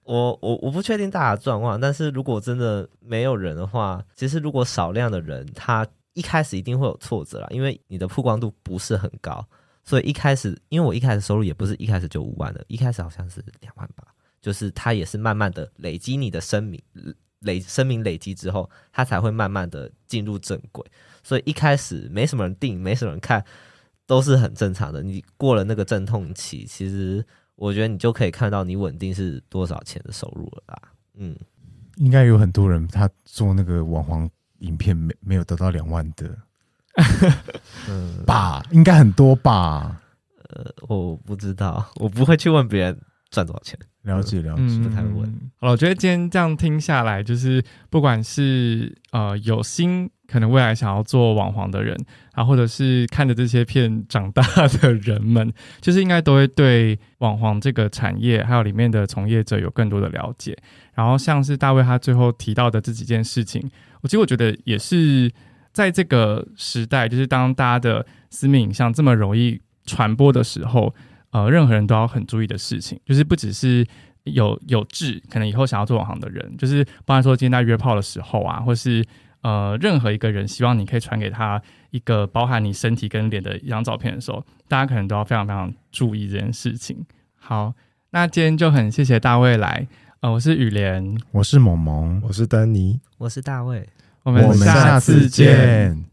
我我我不确定大家的状况，但是如果真的没有人的话，其实如果少量的人，他一开始一定会有挫折啦，因为你的曝光度不是很高，所以一开始，因为我一开始收入也不是一开始就五万的，一开始好像是两万吧，就是他也是慢慢的累积你的声名，累声名累积之后，他才会慢慢的进入正轨，所以一开始没什么人订，没什么人看，都是很正常的。你过了那个阵痛期，其实。我觉得你就可以看到你稳定是多少钱的收入了吧？嗯，应该有很多人他做那个网黄影片没没有得到两万的，嗯吧？应该很多吧？呃，我不知道，我不会去问别人赚多少钱。了解了解，不太问。好了，我觉得今天这样听下来，就是不管是呃有心。可能未来想要做网黄的人啊，或者是看着这些片长大的人们，就是应该都会对网黄这个产业还有里面的从业者有更多的了解。然后像是大卫他最后提到的这几件事情，我其实我觉得也是在这个时代，就是当大家的私密影像这么容易传播的时候，呃，任何人都要很注意的事情，就是不只是有有志，可能以后想要做网黄的人，就是包含说今天在约炮的时候啊，或是。呃，任何一个人希望你可以传给他一个包含你身体跟脸的一张照片的时候，大家可能都要非常非常注意这件事情。好，那今天就很谢谢大卫来。呃，我是雨莲，我是萌萌，我是丹尼，我是大卫，我们下次见。